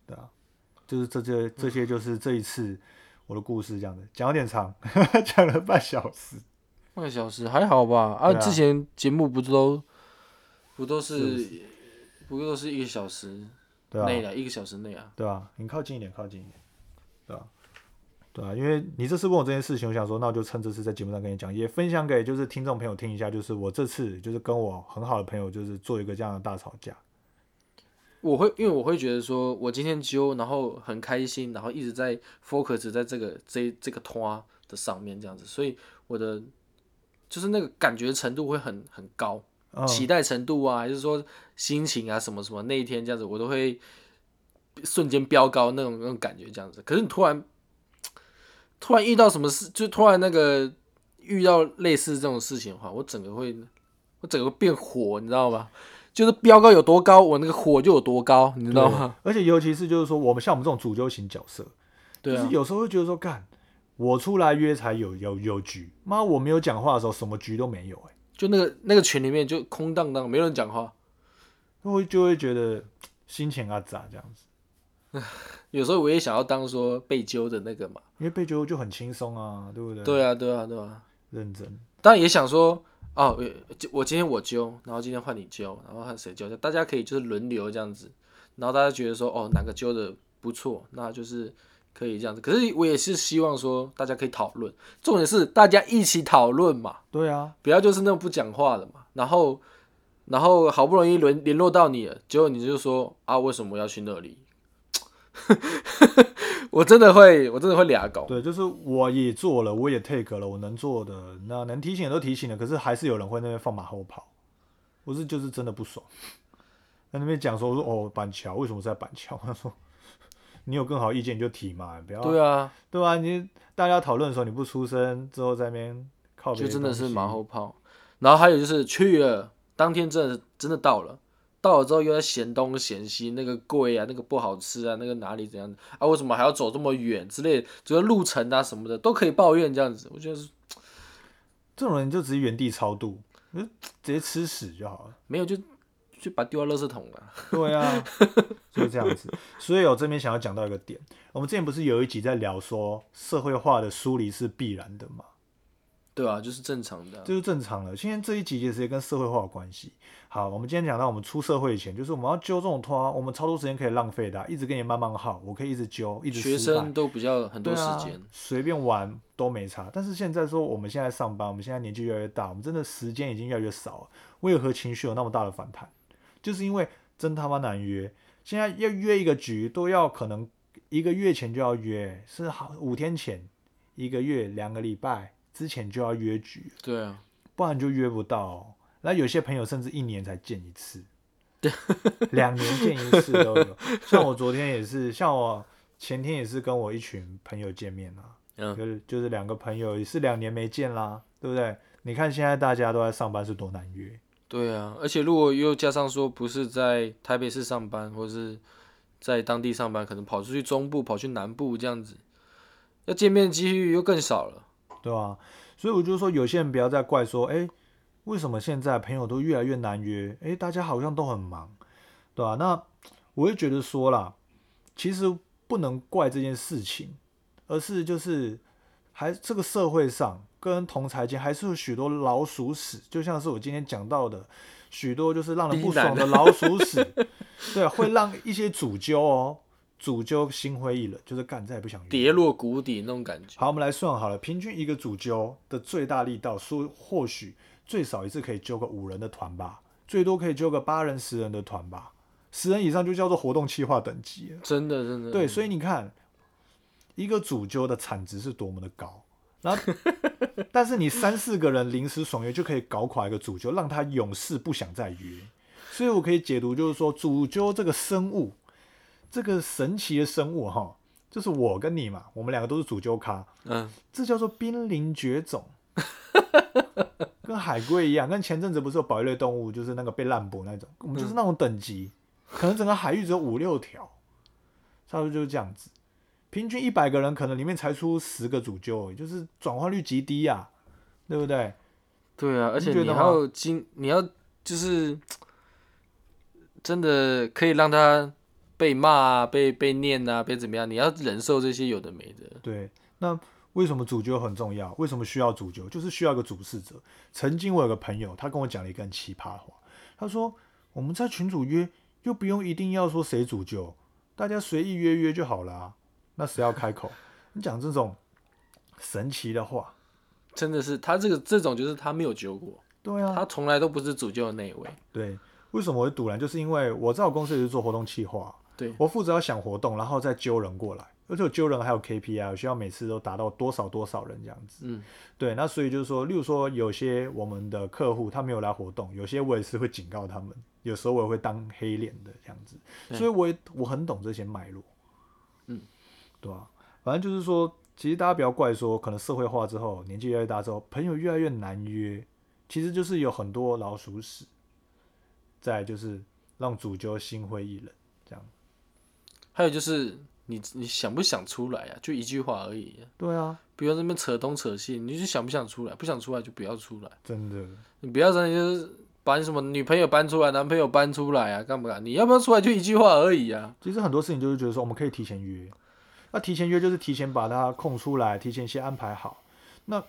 对啊，就是这些这些就是这一次我的故事这样的，讲有点长，(laughs) 讲了半小时。半个小时还好吧？啊，啊之前节目不都不都是是不都是一个小时内啊，一个小时内啊。对啊，你靠近一点，靠近一点，对啊，对啊，因为你这次问我这件事情，我想说，那我就趁这次在节目上跟你讲，也分享给就是听众朋友听一下，就是我这次就是跟我很好的朋友，就是做一个这样的大吵架。我会因为我会觉得说，我今天揪，然后很开心，然后一直在 focus 在这个这这个拖的上面这样子，所以我的就是那个感觉程度会很很高，嗯，期待程度啊，还是说心情啊什么什么那一天这样子，我都会瞬间飙高那种那种感觉这样子。可是你突然突然遇到什么事，就突然那个遇到类似这种事情的话，我整个会我整个会变火，你知道吗？就是飙高有多高，我那个火就有多高，你知道吗？而且尤其是就是说，我们像我们这种主揪型角色，对啊就是，有时候会觉得说，干，我出来约才有有有局，妈，我没有讲话的时候，什么局都没有、欸，就那个那个群里面就空荡荡，没有人讲话。会就会觉得心情啊咋这样子，有时候我也想要当说被揪的那个嘛。因为被揪就很轻松啊，对不对？，对啊，对啊，对啊。认真，当然也想说，哦，呃我今天我揪，然后今天换你揪，然后看谁揪，大家可以就是轮流这样子，然后大家觉得说，哦，哪个揪的不错，那就是可以这样子。可是我也是希望说，大家可以讨论，重点是大家一起讨论嘛，对啊，不要就是那种不讲话的嘛。然后，然后好不容易联联络到你了，结果你就说啊，为什么要去那里？(laughs) 我真的会，我真的会俩搞。对，就是我也做了，我也 take 了，我能做的，那能提醒的都提醒了，可是还是有人会那边放马后炮，我是就是真的不爽，在那边讲说，我说哦，板桥为什么是在板桥？他说你有更好意见你就提嘛，不要对啊，对啊，你大家讨论的时候你不出声，之后在那边靠就真的是马。后炮。然后还有就是去了，当天真的真的到了，到了之后又在嫌东嫌西，那个贵啊，那个不好吃啊，那个哪里怎样啊？为什么还要走这么远之类的？主要路程啊什么的都可以抱怨这样子，我觉得是这种人就直接原地超度，就直接吃屎就好了。没有就就把丢到垃圾桶了。(laughs) 对啊，就是这样子。所以我这边想要讲到一个点，我们之前不是有一集在聊说社会化的疏离是必然的吗，对啊，就是正常的啊、这就正常了。今天这一集其实也跟社会化有关系。好，我们今天讲到我们出社会以前，就是我们要揪这种拖，我们超多时间可以浪费的啊、一直跟你慢慢耗，我可以一直揪，一直学生都比较很多时间，随便玩都没差。但是现在说我们现在上班，我们现在年纪越来越大，我们真的时间已经越来越少了。为何情绪有那么大的反弹？就是因为真他妈难约。现在要约一个局，都要可能一个月前就要约，是好五天前、一个月、两个礼拜之前就要约局，对啊，不然就约不到。哦、那有些朋友甚至一年才见一次，(laughs) 两年见一次都有。像我昨天也是，像我前天也是跟我一群朋友见面啦，嗯，就是就是两个朋友也是两年没见啦，对不对？你看现在大家都在上班是多难约，对啊，而且如果又加上说不是在台北市上班，或者是在当地上班，可能跑出去中部、跑去南部这样子，要见面机遇又更少了。对吧、所以我就说，有些人不要再怪说，哎，为什么现在朋友都越来越难约？哎，大家好像都很忙，对吧、那我会觉得说啦，其实不能怪这件事情，而是就是还这个社会上跟同财间还是有许多老鼠屎，就像是我今天讲到的许多就是让人不爽的老鼠屎，(laughs) 对，会让一些主揪哦，主揪心灰意冷，就是干再也不想。跌落谷底那种感觉。好，我们来算好了，平均一个主揪的最大力道，说或许最少一次可以揪个五人的团吧，最多可以揪个八人、十人的团吧，十人以上就叫做活动企划等级了。真的真的，对，所以你看，一个主揪的产值是多么的高，然后，(laughs) 但是你三四个人临时爽约就可以搞垮一个主揪，让他永世不想再约。所以我可以解读就是说，主揪这个生物，这个神奇的生物哈，就是我跟你嘛，我们两个都是主揪咖，嗯，这叫做濒临绝种，(laughs) 跟海龟一样。跟前阵子不是有保育类动物，就是那个被滥捕那种，我们就是那种等级，可能整个海域只有五六条，差不多就是这样子。平均一百个人，可能里面才出十个主揪，就是转化率极低呀、对不对？对啊，而且你还有经，你要就是真的可以让他被骂啊、被被念啊、被怎么样，你要忍受这些有的没的。对，那为什么主角很重要？为什么需要主角？就是需要一个主事者。曾经我有个朋友，他跟我讲了一个很奇葩的话，他说我们在群主约，又不用一定要说谁主揪，大家随意约约就好了、啊。那谁要开口？(laughs) 你讲这种神奇的话，真的是他这个这种就是他没有揪过，对啊，他从来都不是主揪的那一位。对。为什么我会堵拦？就是因为我在我公司也是做活动企划，对我负责要想活动，然后再揪人过来，而且我揪人还有 KPI，我需要每次都达到多少多少人这样子。嗯，对，那所以就是说，例如说有些我们的客户他没有来活动，有些我也是会警告他们，有时候我也会当黑脸的这样子，所以我也我很懂这些脉络，嗯，对啊、反正就是说，其实大家不要怪说，可能社会化之后，年纪越来越大之后，朋友越来越难约，其实就是有很多老鼠屎，再来就是让主角心灰意冷，这样，还有就是你你想不想出来啊？就一句话而已、啊，对啊，不要在那边扯东扯西，你就想不想出来？不想出来就不要出来，真的，你不要真的就是把你什么女朋友搬出来，男朋友搬出来啊，干不干？你要不要出来就一句话而已啊。其实很多事情就是觉得说，我们可以提前约。那提前约就是提前把它空出来，提前先安排好。那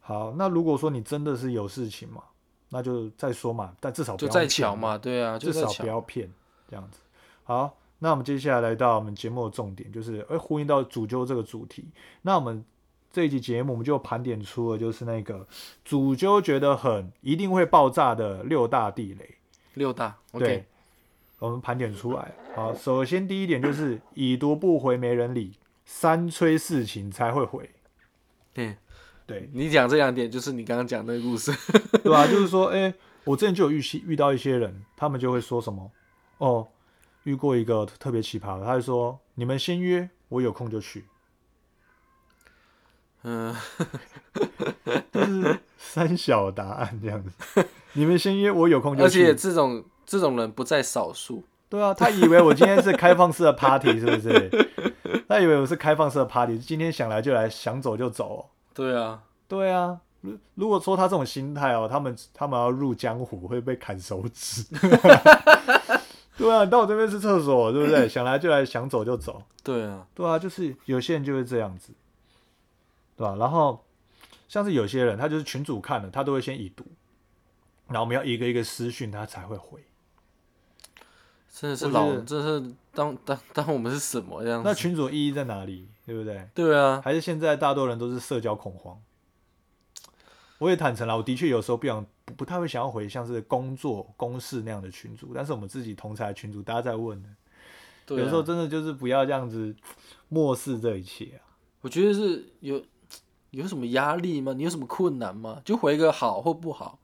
好，那如果说你真的是有事情嘛，那就再说嘛，但至少不就再要骗巧嘛，对啊，至少不。要骗这样子。好，那我们接下来来到我们节目的重点，就是哎呼应到主揪这个主题。那我们这一集节目，我们就盘点出了就是那个主揪觉得很一定会爆炸的六大地雷。六大对我们盘点出来。好，首先第一点就是已读不回没人理，三催四请才会回。对，对你讲这两点就是你刚刚讲那个故事。(laughs) 对啊，(laughs) 就是说，哎、我之前就有遇西遇到一些人，他们就会说什么，哦，遇过一个特别奇葩的，他就说，你们先约，我有空就去，(laughs) 嗯，就是三小答案这样子。你们先约，我有空就去而且。这种这种人不在少数。对啊，他以为我今天是开放式的 party，是不是？(laughs) 他以为我是开放式的 party，今天想来就来，想走就走哦、对啊，对啊，如如果说他这种心态哦，他们他们要入江湖会被砍手指。(laughs) 对啊，到我这边是厕所，对不对？想来就来，想走就走。对啊，对啊，就是有些人就会这样子，对吧、然后像是有些人，他就是群主看了，他都会先已读，然后我们要一个一个私讯他才会回。真的是老，我觉得真的是当当当我们是什么这样子？那群主意义在哪里？对不对？对啊，还是现在大多人都是社交恐慌？我也坦诚了，我的确有时候不想不不太会想要回像是工作公事那样的群组，但是我们自己同才群组大家在问的，对啊有时候真的就是不要这样子漠视这一切啊。我觉得是有有什么压力吗？你有什么困难吗？就回个好或不好，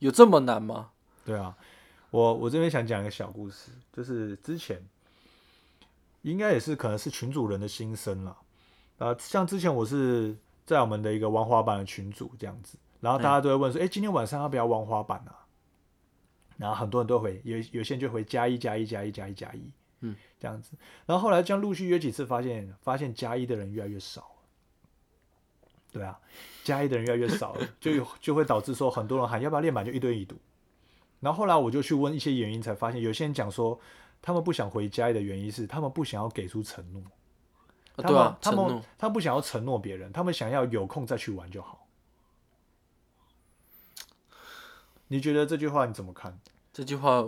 有这么难吗？对啊，我我这边想讲一个小故事，就是之前应该也是可能是群主人的心声了。啊，像之前我是在我们的一个玩滑板的群组这样子，然后大家都会问说，哎、今天晚上要不要玩滑板啊？然后很多人都回，有有些人就回加一加一加一加一加一，嗯，这样子。然后后来这样陆续约几次，发现发现加一的人越来越少了。对啊，加一的人越来越少了，就有就会导致说很多人喊要不要练板，就一堆已读。然后后来我就去问一些原因，才发现有些人讲说，他们不想回加一的原因是他们不想要给出承诺。啊，他们对啊，他们。他不想要承诺别人，他们想要有空再去玩就好。你觉得这句话你怎么看？这句话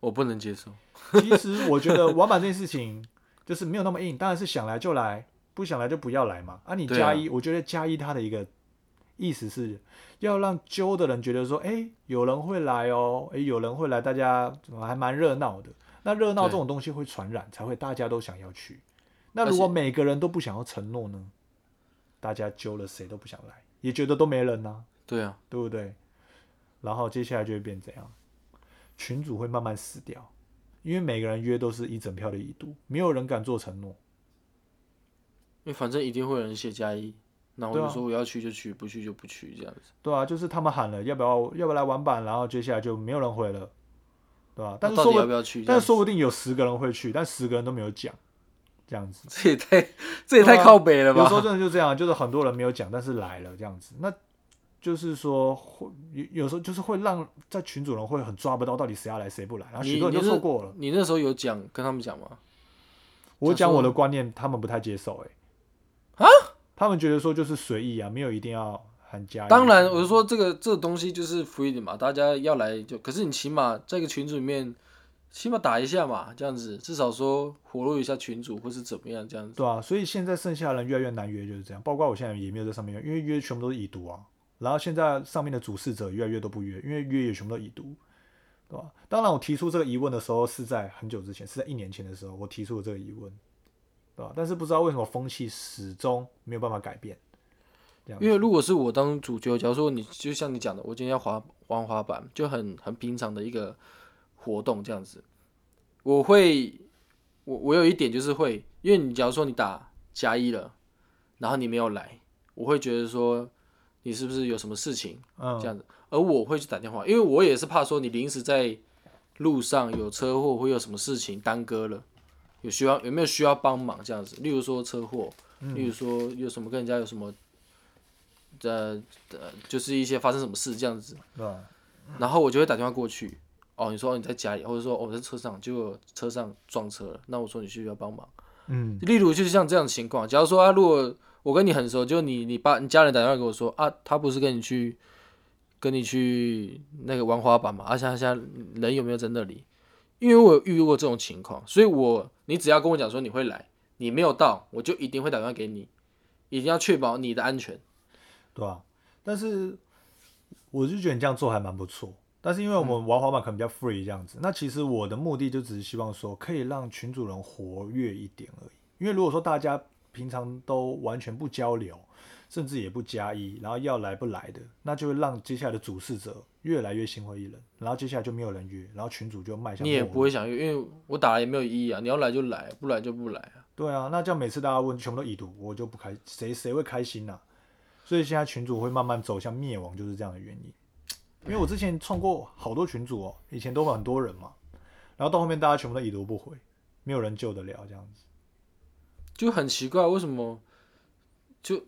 我不能接受。其实我觉得玩板这件事情就是没有那么硬，当然是想来就来，不想来就不要来嘛。啊，你对啊加一，我觉得加一它的一个意思是要让揪的人觉得说，哎、有人会来哦，哎、有人会来，大家怎么还蛮热闹的。那热闹这种东西会传染，才会大家都想要去。那如果每个人都不想要承诺呢？大家揪了谁都不想来，也觉得都没人呐、对啊，对不对？然后接下来就会变怎样？群主会慢慢死掉，因为每个人约都是一整票的已读，没有人敢做承诺。因为反正一定会有人写加一，那我对啊就说我要去就去，不去就不去这样子。对啊，就是他们喊了要不要要不要来玩板，然后接下来就没有人回了，对吧、但是说不要不要去？但是说不定有十个人会去，但十个人都没有讲，这样子。这也太这也太靠北了吧有时候？真的就这样，就是很多人没有讲，但是来了这样子，那就是说会有有时候就是会让在群主人会很抓不到到底谁要来谁不来，然后许多人你你就是错过了。你那时候有讲跟他们讲吗？我讲我的观念，他们不太接受、欸，啊，他们觉得说就是随意啊，没有一定要喊加一。当然，我是说这个这个东西就是 free 的嘛，大家要来就，可是你起码在一个群组里面，起码打一下嘛，这样子，至少说活络一下群主或是怎么样这样子。对啊，所以现在剩下的人越来越难约，就是这样。包括我现在也没有在上面约，因为约全部都是已读啊。然后现在上面的主事者越来越都不约，因为约也全部都已读，对吧？当然，我提出这个疑问的时候是在很久之前，是在一年前的时候，我提出了这个疑问，对吧？但是不知道为什么风气始终没有办法改变。因为如果是我当主角，假如说你就像你讲的，我今天要滑玩滑板，就很很平常的一个活动这样子，我会我我有一点就是会，因为你假如说你打加一了，然后你没有来，我会觉得说你是不是有什么事情嗯这，样子，而我会去打电话，因为我也是怕说你临时在路上有车祸，会有什么事情耽搁了，有需要有没有需要帮忙这样子，例如说车祸，例如说有什么跟人家有什么。呃呃，就是一些发生什么事这样子，对？然后我就会打电话过去。哦，你说你在家里，或者说哦我在车上，结果车上撞车了，那我说你需不需要帮忙？嗯，例如就是像这样的情况，假如说啊，如果我跟你很熟，就你你爸你家人打电话给我说啊，他不是跟你去跟你去那个玩滑板嘛，而且他现在人有没有在那里？因为我有遇过这种情况，所以我你只要跟我讲说你会来，你没有到，我就一定会打电话给你，一定要确保你的安全。对啊、但是我就觉得你这样做还蛮不错。但是因为我们玩滑板可能比较 free 这样子，那其实我的目的就只是希望说可以让群主人活跃一点而已。因为如果说大家平常都完全不交流，甚至也不加一，然后要来不来的，那就会让接下来的主事者越来越心灰意冷，然后接下来就没有人约，然后群主就迈向你也不会想约，因为我打了也没有意义啊。你要来就来，不来就不来啊。对啊，那这样每次大家问全部都已读，我就不开，谁谁会开心呐、所以现在群主会慢慢走向灭亡，就是这样的原因。因为我之前创过好多群主哦，以前都很多人嘛，然后到后面大家全部都已读不回，没有人救得了这样子。就很奇怪，为什么就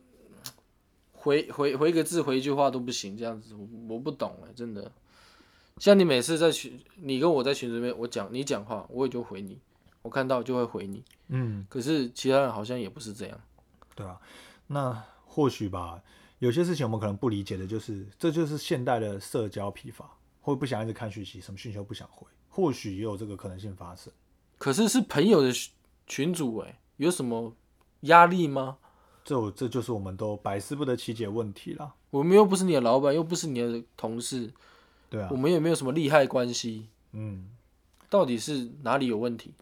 回回回一个字回一句话都不行这样子？我我不懂哎，真的。像你每次在群，你跟我在群里面，我讲你讲话，我也就回你，我看到就会回你。嗯，可是其他人好像也不是这样。对啊，那或许吧，有些事情我们可能不理解的，就是这就是现代的社交疲乏，会不想一直看讯息，什么讯息都不想回，或许也有这个可能性发生。可是是朋友的群群主哎，有什么压力吗？这我这就是我们都百思不得其解的问题啦。我们又不是你的老板，又不是你的同事，对啊我，们也没有什么利害关系，嗯。到底是哪里有问题？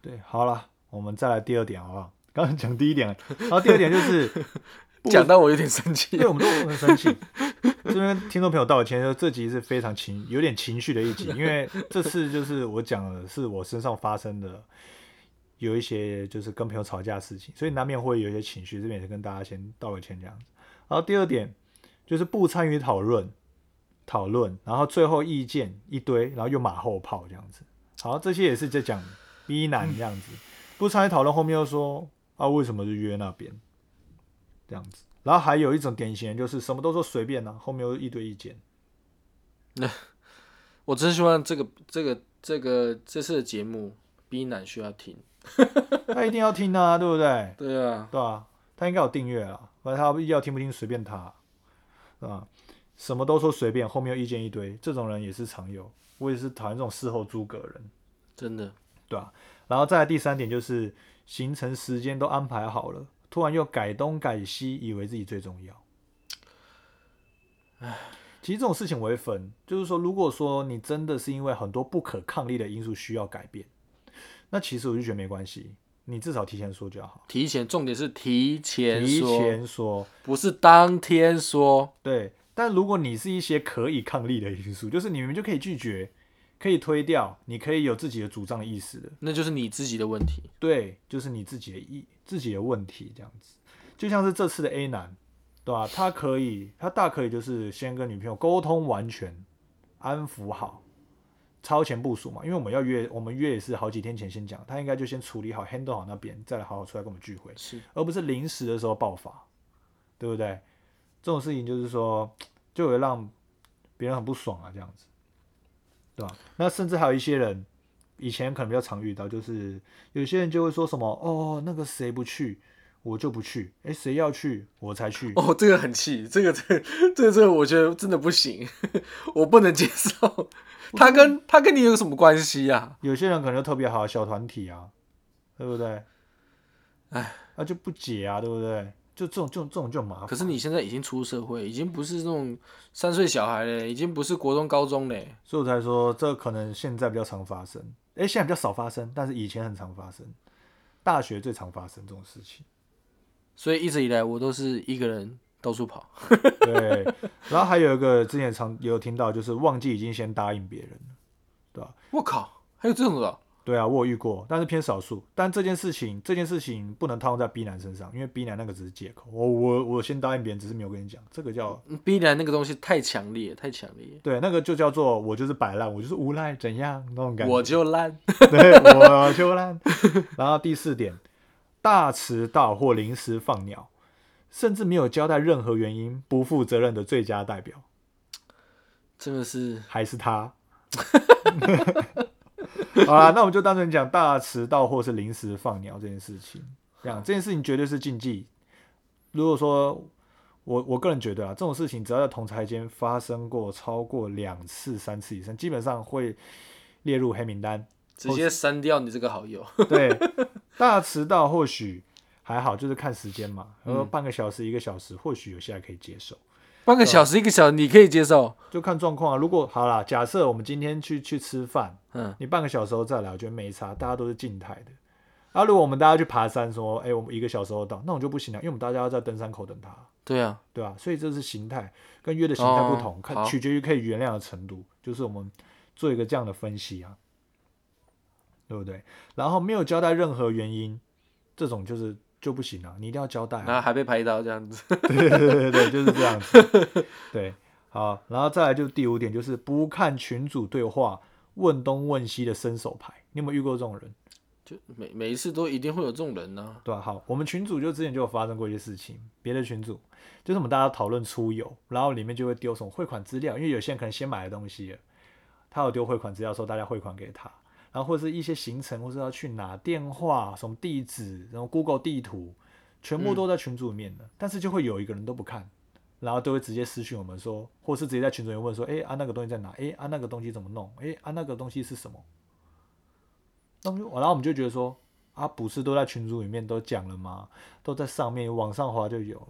对，好了，我们再来第二点好不好？刚刚讲第一点，然后第二点就是，(laughs) 不讲到我有点生气对，。我们都很生气。这边跟听众朋友道歉，说这集是非常情有点情绪的一集，因为这次就是我讲的是我身上发生的有一些就是跟朋友吵架事情，所以难免会有一些情绪，这边也是跟大家先道个歉这样子。然后第二点就是不参与讨论，讨论，然后最后意见一堆，然后又马后炮这样子。好，这些也是在讲 B 男这样子，不参与讨论，后面又说啊为什么就约那边这样子。然后还有一种典型就是什么都说随便呢、后面又一堆意见。那我真希望这个这个这个这次的节目 B 男需要听。(laughs) 他一定要听啊，对不对？对啊，对啊，他应该有订阅啊，反正他要听不听随便他，是吧？什么都说随便，后面又意见一堆，这种人也是常有。我也是讨厌这种事后诸葛人，真的。对啊、然后再来第三点就是行程时间都安排好了，突然又改东改西，以为自己最重要。唉，其实这种事情我会分，就是说，如果说你真的是因为很多不可抗力的因素需要改变，那其实我就觉得没关系，你至少提前说就好。提前，重点是提前提说，前说，不是当天说。对。但如果你是一些可以抗力的因素，就是你们就可以拒绝，可以推掉，你可以有自己的主张的意思的，那就是你自己的问题。对，就是你自己的意自己的问题这样子。就像是这次的 A 男，对吧、他可以，他大可以就是先跟女朋友沟通完全，安抚好，超前部署嘛。因为我们要约，我们约也是好几天前先讲，他应该就先处理好，handle 好那边，再来好好出来跟我们聚会。是，而不是临时的时候爆发，对不对？这种事情就是说，就会让别人很不爽啊，这样子，对吧？那甚至还有一些人，以前可能比较常遇到，就是有些人就会说什么，哦，那个谁不去，我就不去，哎，谁要去，我才去。哦，这个很气，这个这个这个这个，我觉得真的不行，(laughs) 我不能接受。他跟他跟你有什么关系呀、有些人可能就特别好，小团体啊，对不对？哎，那就不解啊，对不对？就这种这种这种就麻烦。可是你现在已经出社会，已经不是那种三岁小孩了，已经不是国中高中嘞。所以我才说，这可能现在比较常发生，哎，现在比较少发生，但是以前很常发生，大学最常发生这种事情。所以一直以来我都是一个人到处跑。(laughs) 对，然后还有一个之前常也有听到，就是忘记已经先答应别人了，对吧？我靠，还有这种的哦？对啊，我有遇过，但是偏少数。但这件事情，这件事情不能套用在 B 男身上，因为 B 男那个只是借口。我我我先答应别人，只是没有跟你讲，这个叫嗯 B 男那个东西太强烈，太强烈，对，那个就叫做我就是摆烂，我就是无赖，怎样那种感觉。我就烂。(laughs) 对，我就烂。然后第四点，大迟到或临时放鸟，甚至没有交代任何原因，不负责任的最佳代表真的是还是他。(laughs) 好啦，那我们就单纯讲大迟到或是临时放鸟这件事情。这样这件事情绝对是禁忌。如果说我我个人觉得啊，这种事情只要在同台间发生过超过两次、三次以上，基本上会列入黑名单。直接删掉你这个好友。对，大迟到或许还好，就是看时间嘛，然嗯后半个小时、一个小时，或许有些还可以接受，半个小时一个小时你可以接受？就看状况啊。如果好啦，假设我们今天去去吃饭，嗯，你半个小时后再来，我觉得没差，大家都是静态的。啊，如果我们大家去爬山，说，哎、我们一个小时后到，那我就不行了，因为我们大家要在登山口等他，对啊，对啊、所以这是形态跟约的形态不同，看取决于可以原谅的程度，就是我们做一个这样的分析啊，对不对？然后没有交代任何原因，这种就是就不行啊，你一定要交代、啊。然后还被拍到这样子。(laughs) 对对对对，就是这样子。(laughs) 对，好，然后再来就是第五点，就是不看群主对话，问东问西的伸手牌。你有没有遇过这种人？就每每一次都一定会有这种人呢、对吧、好，我们群主就之前就有发生过一些事情，别的群主就是我们大家讨论出游，然后里面就会丢什么汇款资料，因为有些人可能先买的东西了，他有丢汇款资料，说大家汇款给他，然后或者是一些行程，或者要去哪，电话、什么地址，然后 Google 地图，全部都在群组里面的，但是就会有一个人都不看，然后都会直接私讯我们说，或是直接在群组里面问说，哎啊那个东西在哪？哎啊那个东西怎么弄？哎啊那个东西是什么？那我们就，然后我们就觉得说，啊不是都在群组里面都讲了吗？都在上面往上滑就有了。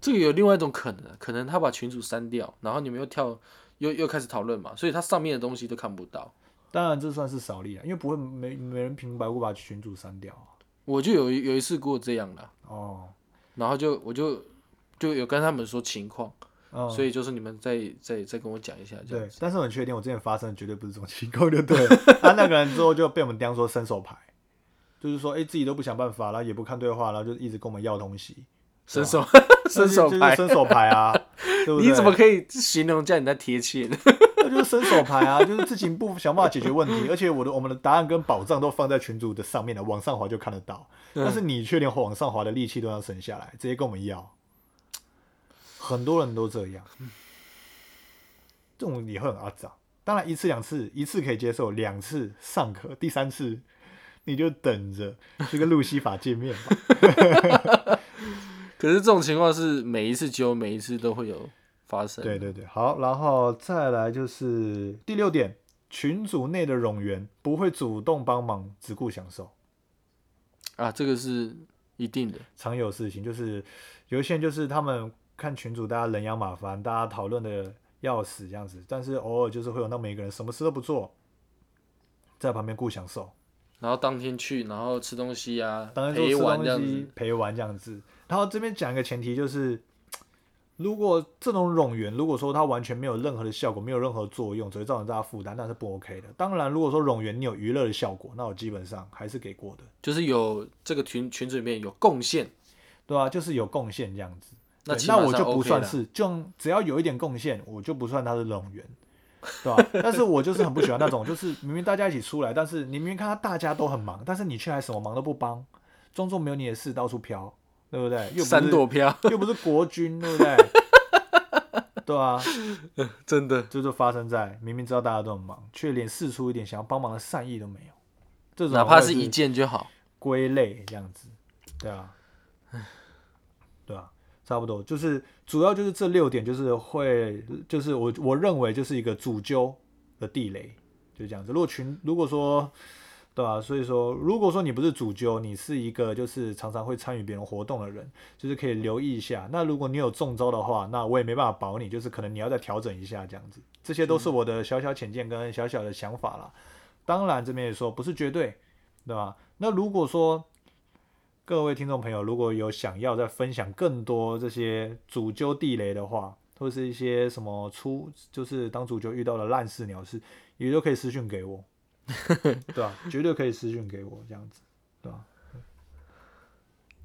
这个有另外一种可能，可能他把群主删掉，然后你们又跳又又开始讨论嘛，所以他上面的东西都看不到。当然这算是少例啊，因为不会没没人平白无故把群主删掉啊。我就有一有一次过这样的，哦，然后就我就就有跟他们说情况，嗯，所以就是你们再再再跟我讲一下对但是我很确定，我之前发生的绝对不是这种情况，就对？了。他、那个人之后就被我们当说伸手牌，就是说，哎、自己都不想办法，然后也不看对话，然后就一直跟我们要东西，伸手 (laughs) 伸手牌，伸手牌啊，对不对？你怎么可以形容这样你在贴切就是伸手牌啊，就是自己不想办法解决问题，(laughs) 而且我的我们的答案跟宝藏都放在群主的上面了，往上滑就看得到。但是你却连往上滑的力气都要省下来，直接跟我们要，很多人都这样，这种也会很阿脏。当然一次两次，一次可以接受，两次尚可，第三次你就等着去跟路西法见面吧。(laughs) 可是这种情况是每一次揪，每一次都会有发生。对对对，好，然后再来就是第六点，群组内的冗员不会主动帮忙，只顾享受。啊，这个是一定的。常有事情就是有一些人就是他们看群主大家人仰马翻，大家讨论的要死这样子，但是偶尔就是会有那么一个人什么事都不做，在旁边顾享受，然后当天去，然后吃东西啊，当然说陪吃东玩这样子。西陪玩这样子。然后这边讲一个前提就是。如果这种冗员，如果说它完全没有任何的效果，没有任何作用，只会造成大家负担，那是不 OK 的。当然，如果说冗员你有娱乐的效果，那我基本上还是给过的，就是有这个群群组里面有贡献，对啊，就是有贡献这样子。那那我就不算是，就只要有一点贡献，我就不算他是冗员，对吧、(laughs) 但是我就是很不喜欢那种，就是明明大家一起出来，但是你明明看到大家都很忙，但是你却还什么忙都不帮，装作没有你的事，到处飘，对不对？(laughs) 又不三是朵飘，(laughs) 又不是国军，对不对？(laughs) 对啊，真的。这就发生在明明知道大家都很忙，却连试出一点想要帮忙的善意都没有。这种哪怕是一件就好。归类这样子，对啊，(sighs) 对啊，差不多就是主要就是这六点，就是会就是我我认为就是一个主揪的地雷，就这样子。如果群如果说对吧、所以说如果说你不是主揪，你是一个就是常常会参与别人活动的人，就是可以留意一下。那如果你有中招的话，那我也没办法保你，就是可能你要再调整一下这样子。这些都是我的小小浅见跟小小的想法啦。当然这边也说不是绝对，对吧？那如果说各位听众朋友如果有想要再分享更多这些主揪地雷的话，或是一些什么出就是当主揪遇到的烂事鸟事，也都可以私讯给我，对吧、(laughs) 绝对可以私讯给我这样子，对吧、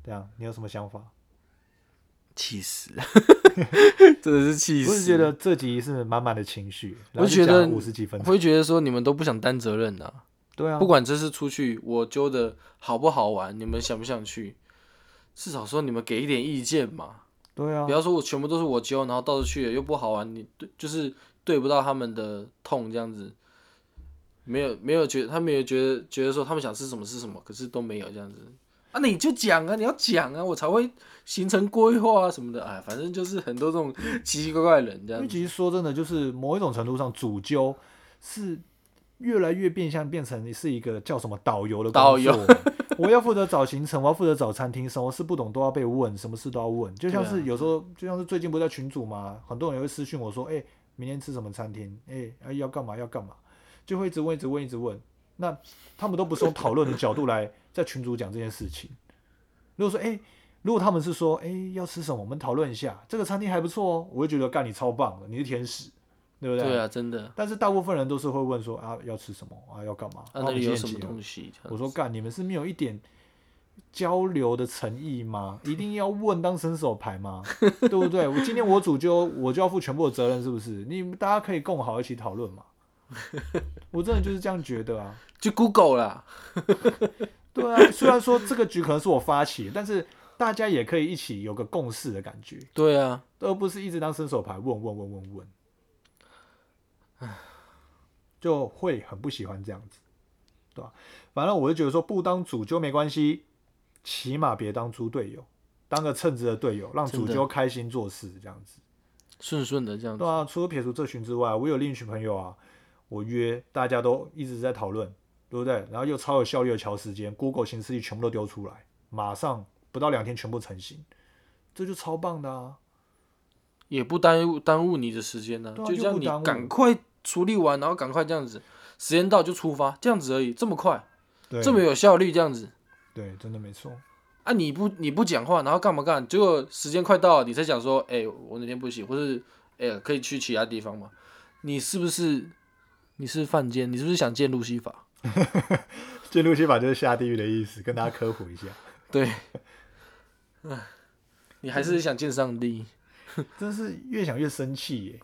这样你有什么想法？气死，(laughs) 真的是气死。我是觉得这集是满满的情绪，我觉得五十几分我，会觉得说你们都不想担责任的、对啊不，管这次出去我揪的好不好玩，你们想不想去？至少说你们给一点意见嘛，对啊不，要说我全部都是我揪，然后到处去了又不好玩，你对就是对不到他们的痛这样子，没有没有觉得他没有觉得觉得说他们想吃什么吃什么，可是都没有这样子。啊，那你就讲啊，你要讲啊，我才会形成规划啊什么的，哎，反正就是很多这种奇奇怪怪的人这样，因为其实说真的，就是某一种程度上，主揪是越来越变相变成是一个叫什么导游的工作。导游。(laughs) 我要负责找行程，我要负责找餐厅，什么事不懂都要被问，什么事都要问。就像对啊。是有时候，就像是最近不是在群组嘛，很多人也会私讯我说，哎、明天吃什么餐厅？哎、啊要干嘛？要干嘛？就会一直问，一直问，一直问。那他们都不是用讨论的角度来在群主讲这件事情。如果说，哎、如果他们是说，哎、要吃什么，我们讨论一下，这个餐厅还不错哦，我会觉得干你超棒的，你是天使，对不对？对啊，真的，但是大部分人都是会问说啊，要吃什么啊，要干嘛？啊那我们里有什么东西？我说干，你们是没有一点交流的诚意吗？一定要问当伸手牌吗？(laughs) 对不对？我今天我主就我就要负全部的责任，是不是？你们大家可以共好一起讨论嘛。(laughs) 我真的就是这样觉得啊。就 Google 啦，(laughs) 对啊，虽然说这个局可能是我发起，但是大家也可以一起有个共识的感觉，对啊，而不是一直当伸手牌问问问问问。(sighs) 就会很不喜欢这样子，对吧？反正我就觉得说，不当主就没关系，起码别当猪队友，当个称职的队友，让主揪开心做事，这样子。顺顺的这样子对，啊，除了撇除这群之外，我有另一群朋友啊，我约大家都一直在讨论，对不对？然后又超有效率的调时间，Google 行事历全部都丢出来，马上不到两天全部成型，这就超棒的啊！也不耽误耽误你的时间呢、就这样你赶快处理完，然后赶快这样子，时间到就出发，这样子而已，这么快，对，这么有效率，这样子。对，真的没错。啊，你不你不讲话，然后干嘛干？结果时间快到了，你才讲说，哎、我哪天不行，或是哎、可以去其他地方嘛？你是不是你是犯贱？你是不是想见路西法？(laughs) 见路西法就是下地狱的意思，跟大家科普一下。对，唉，你还是想见上帝，(laughs) 真是越想越生气耶，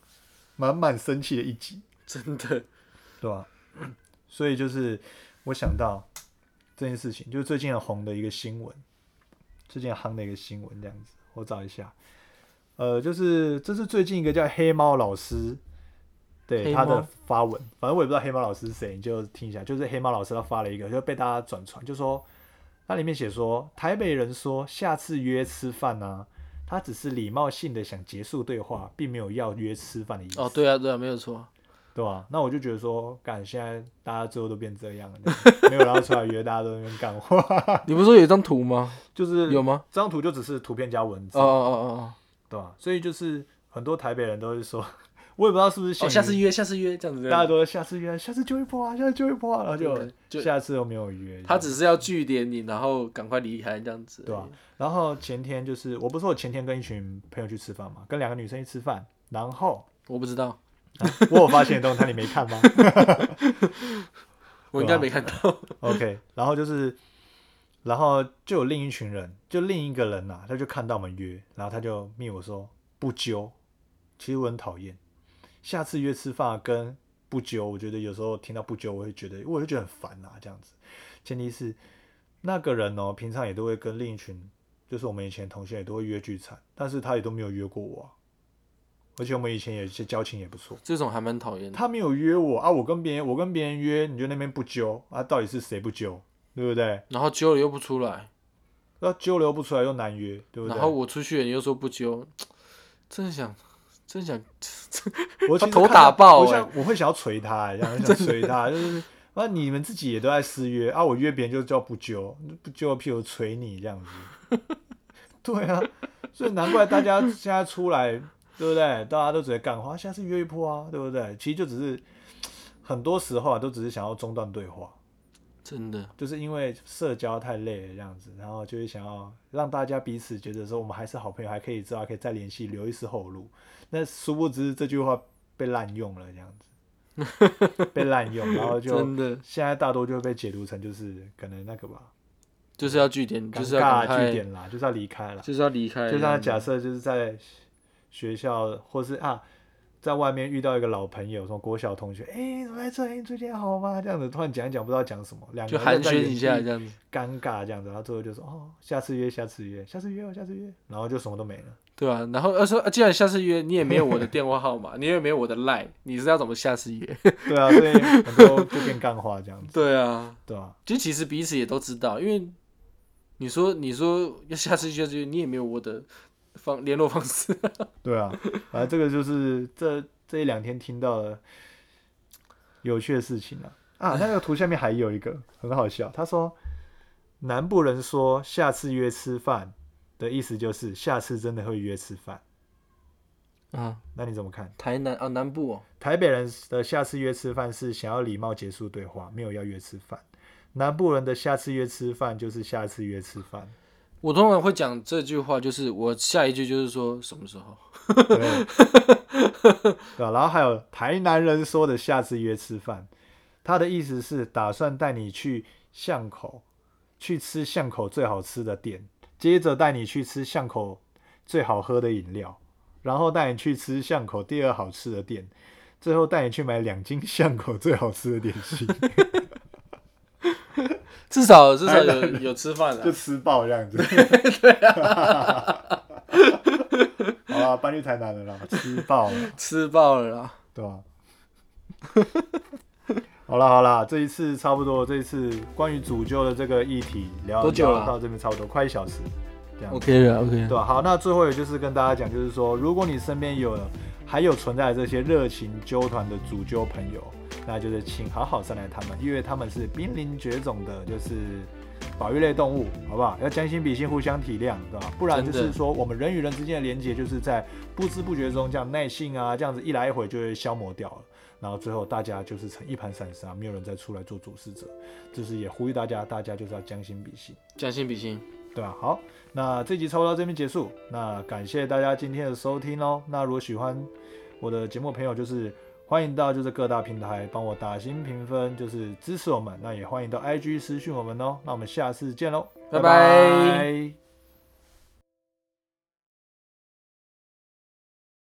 满满生气的一集，真的。(laughs) 对吧？所以就是我想到这件事情，就是最近很红的一个新闻，最近很夯的一个新闻，这样子，我找一下。呃，就是这是最近一个叫黑猫老师，对他的发文，反正我也不知道黑猫老师是谁，你就听一下。就是黑猫老师他发了一个，就被大家转传，就说那里面写说，台北人说下次约吃饭呢、他只是礼貌性的想结束对话，并没有要约吃饭的意思。哦，对啊，对啊，没有错。对吧？那我就觉得说，干，现在大家最后都变这样了，(laughs) 没有人要出来约，大家都在那边干话，(laughs) 你不是说有一张图吗？就是有吗？这张图就只是图片加文字，哦哦哦对吧？所以就是很多台北人都是说，我也不知道是不是哦哦，下次约，下次约，这样子。大家都说下次约，下次就会破啊，下次就会破啊，然后就就下次都没有约，他只是要据点你，然后赶快离开这样子。对吧？然后前天就是，我不是说我前天跟一群朋友去吃饭嘛，跟两个女生去吃饭，然后、我不知道，啊我有发现动态，你没看吗？(laughs) 我应该没看到。OK，然后就是，然后就有另一群人，就另一个人呐、他就看到我们约，然后他就密我说不揪，其实我很讨厌，下次约吃饭跟不揪，我觉得有时候听到不揪，我会觉得我就觉得很烦呐、这样子。前提是那个人哦，平常也都会跟另一群，就是我们以前同学也都会约聚餐，但是他也都没有约过我啊、而且我们以前也是交情也不错。这种还蛮讨厌的。他没有约我啊，我跟别人我跟别人约，你就那边不揪啊，到底是谁不揪，对不对？然后揪了又不出来，那揪了又不出来又难约，对不对？然后我出去了你又说不揪，真想，真想，(laughs) 我头打爆欸我想我会想要捶他、欸，这样想捶他，就是啊你们自己也都在私约啊，我约别人就叫不揪，不揪屁股捶你这样子。(laughs) 对啊，所以难怪大家现在出来，对不对？大家都只会干话，下次约一波啊，对不对？其实就只是很多时候啊，都只是想要中断对话。真的，就是因为社交太累了这样子，然后就会想要让大家彼此觉得说我们还是好朋友，还可以知道还可以再联系，留一丝后路。那殊不知这句话被滥用了，这样子 (laughs) 被滥用，然后就真的现在大多就会被解读成就是可能那个吧，就是要据点，就是要尬据，点啦，就是要离开了。就是要离开。就像假设就是在学校或是啊。在外面遇到一个老朋友，什么国小同学，哎、怎么在这里？你最近好吗？这样子突然讲一讲，不知道讲什么，两个寒暄一下这样子。尴尬这样子，然后最后就说哦，下次约，下次约，下次约哦，下次约，然后就什么都没了。对啊，然后他说，啊既然下次约你也没有我的电话号码，(laughs) 你也没有我的 line，你是要怎么下次约？(laughs) 对啊，所以很多就变干话这样子，(laughs) 对啊，对啊、就其实彼此也都知道，因为你说你说要下次约，你也没有我的方联络方式。(laughs) 对啊，反正这个就是这这一两天听到的有趣的事情啊。啊，那个图下面还有一个很好笑，他说南部人说下次约吃饭的意思就是下次真的会约吃饭，啊，那你怎么看？台南啊，南部哦，台北人的下次约吃饭是想要礼貌结束对话，没有要约吃饭。南部人的下次约吃饭就是下次约吃饭。我通常会讲这句话，就是我下一句就是说什么时候？对，啊，然后还有台南人说的下次约吃饭，他的意思是打算带你去巷口，去吃巷口最好吃的店，接着带你去吃巷口最好喝的饮料，然后带你去吃巷口第二好吃的店，最后带你去买两斤 (laughs) 巷口最好吃的点心，至少至少有有吃饭了 (laughs) 就的，吃爆这样子。(laughs) 对啊。好啦，搬去台南了啦，吃爆了。(laughs) 吃爆了啦。对吧、好了好了，这一次差不多，这一次关于主教的这个议题聊多久了到这边差不多快一小时，这样 OK 了，OK 对吧、好，那最后也就是跟大家讲，就是说，如果你身边有还有存在这些热情纠团的主教朋友，那就是请好好善待他们，因为他们是濒临绝种的，就是保育类动物，好不好？要将心比心，互相体谅，对吧？不然就是说，我们人与人之间的连接，就是在不知不觉中，这样耐性啊，这样子一来一回就会消磨掉了。然后最后大家就是成一盘散沙，没有人再出来做主事者，就是也呼吁大家，大家就是要将心比心。将心比心，对吧？好，那这集差不多到这边结束。那感谢大家今天的收听哦。那如果喜欢我的节目朋友，就是欢迎到就是各大平台帮我打新评分，就是支持我们。那也欢迎到 IG 私讯我们哦。那我们下次见喽，拜拜拜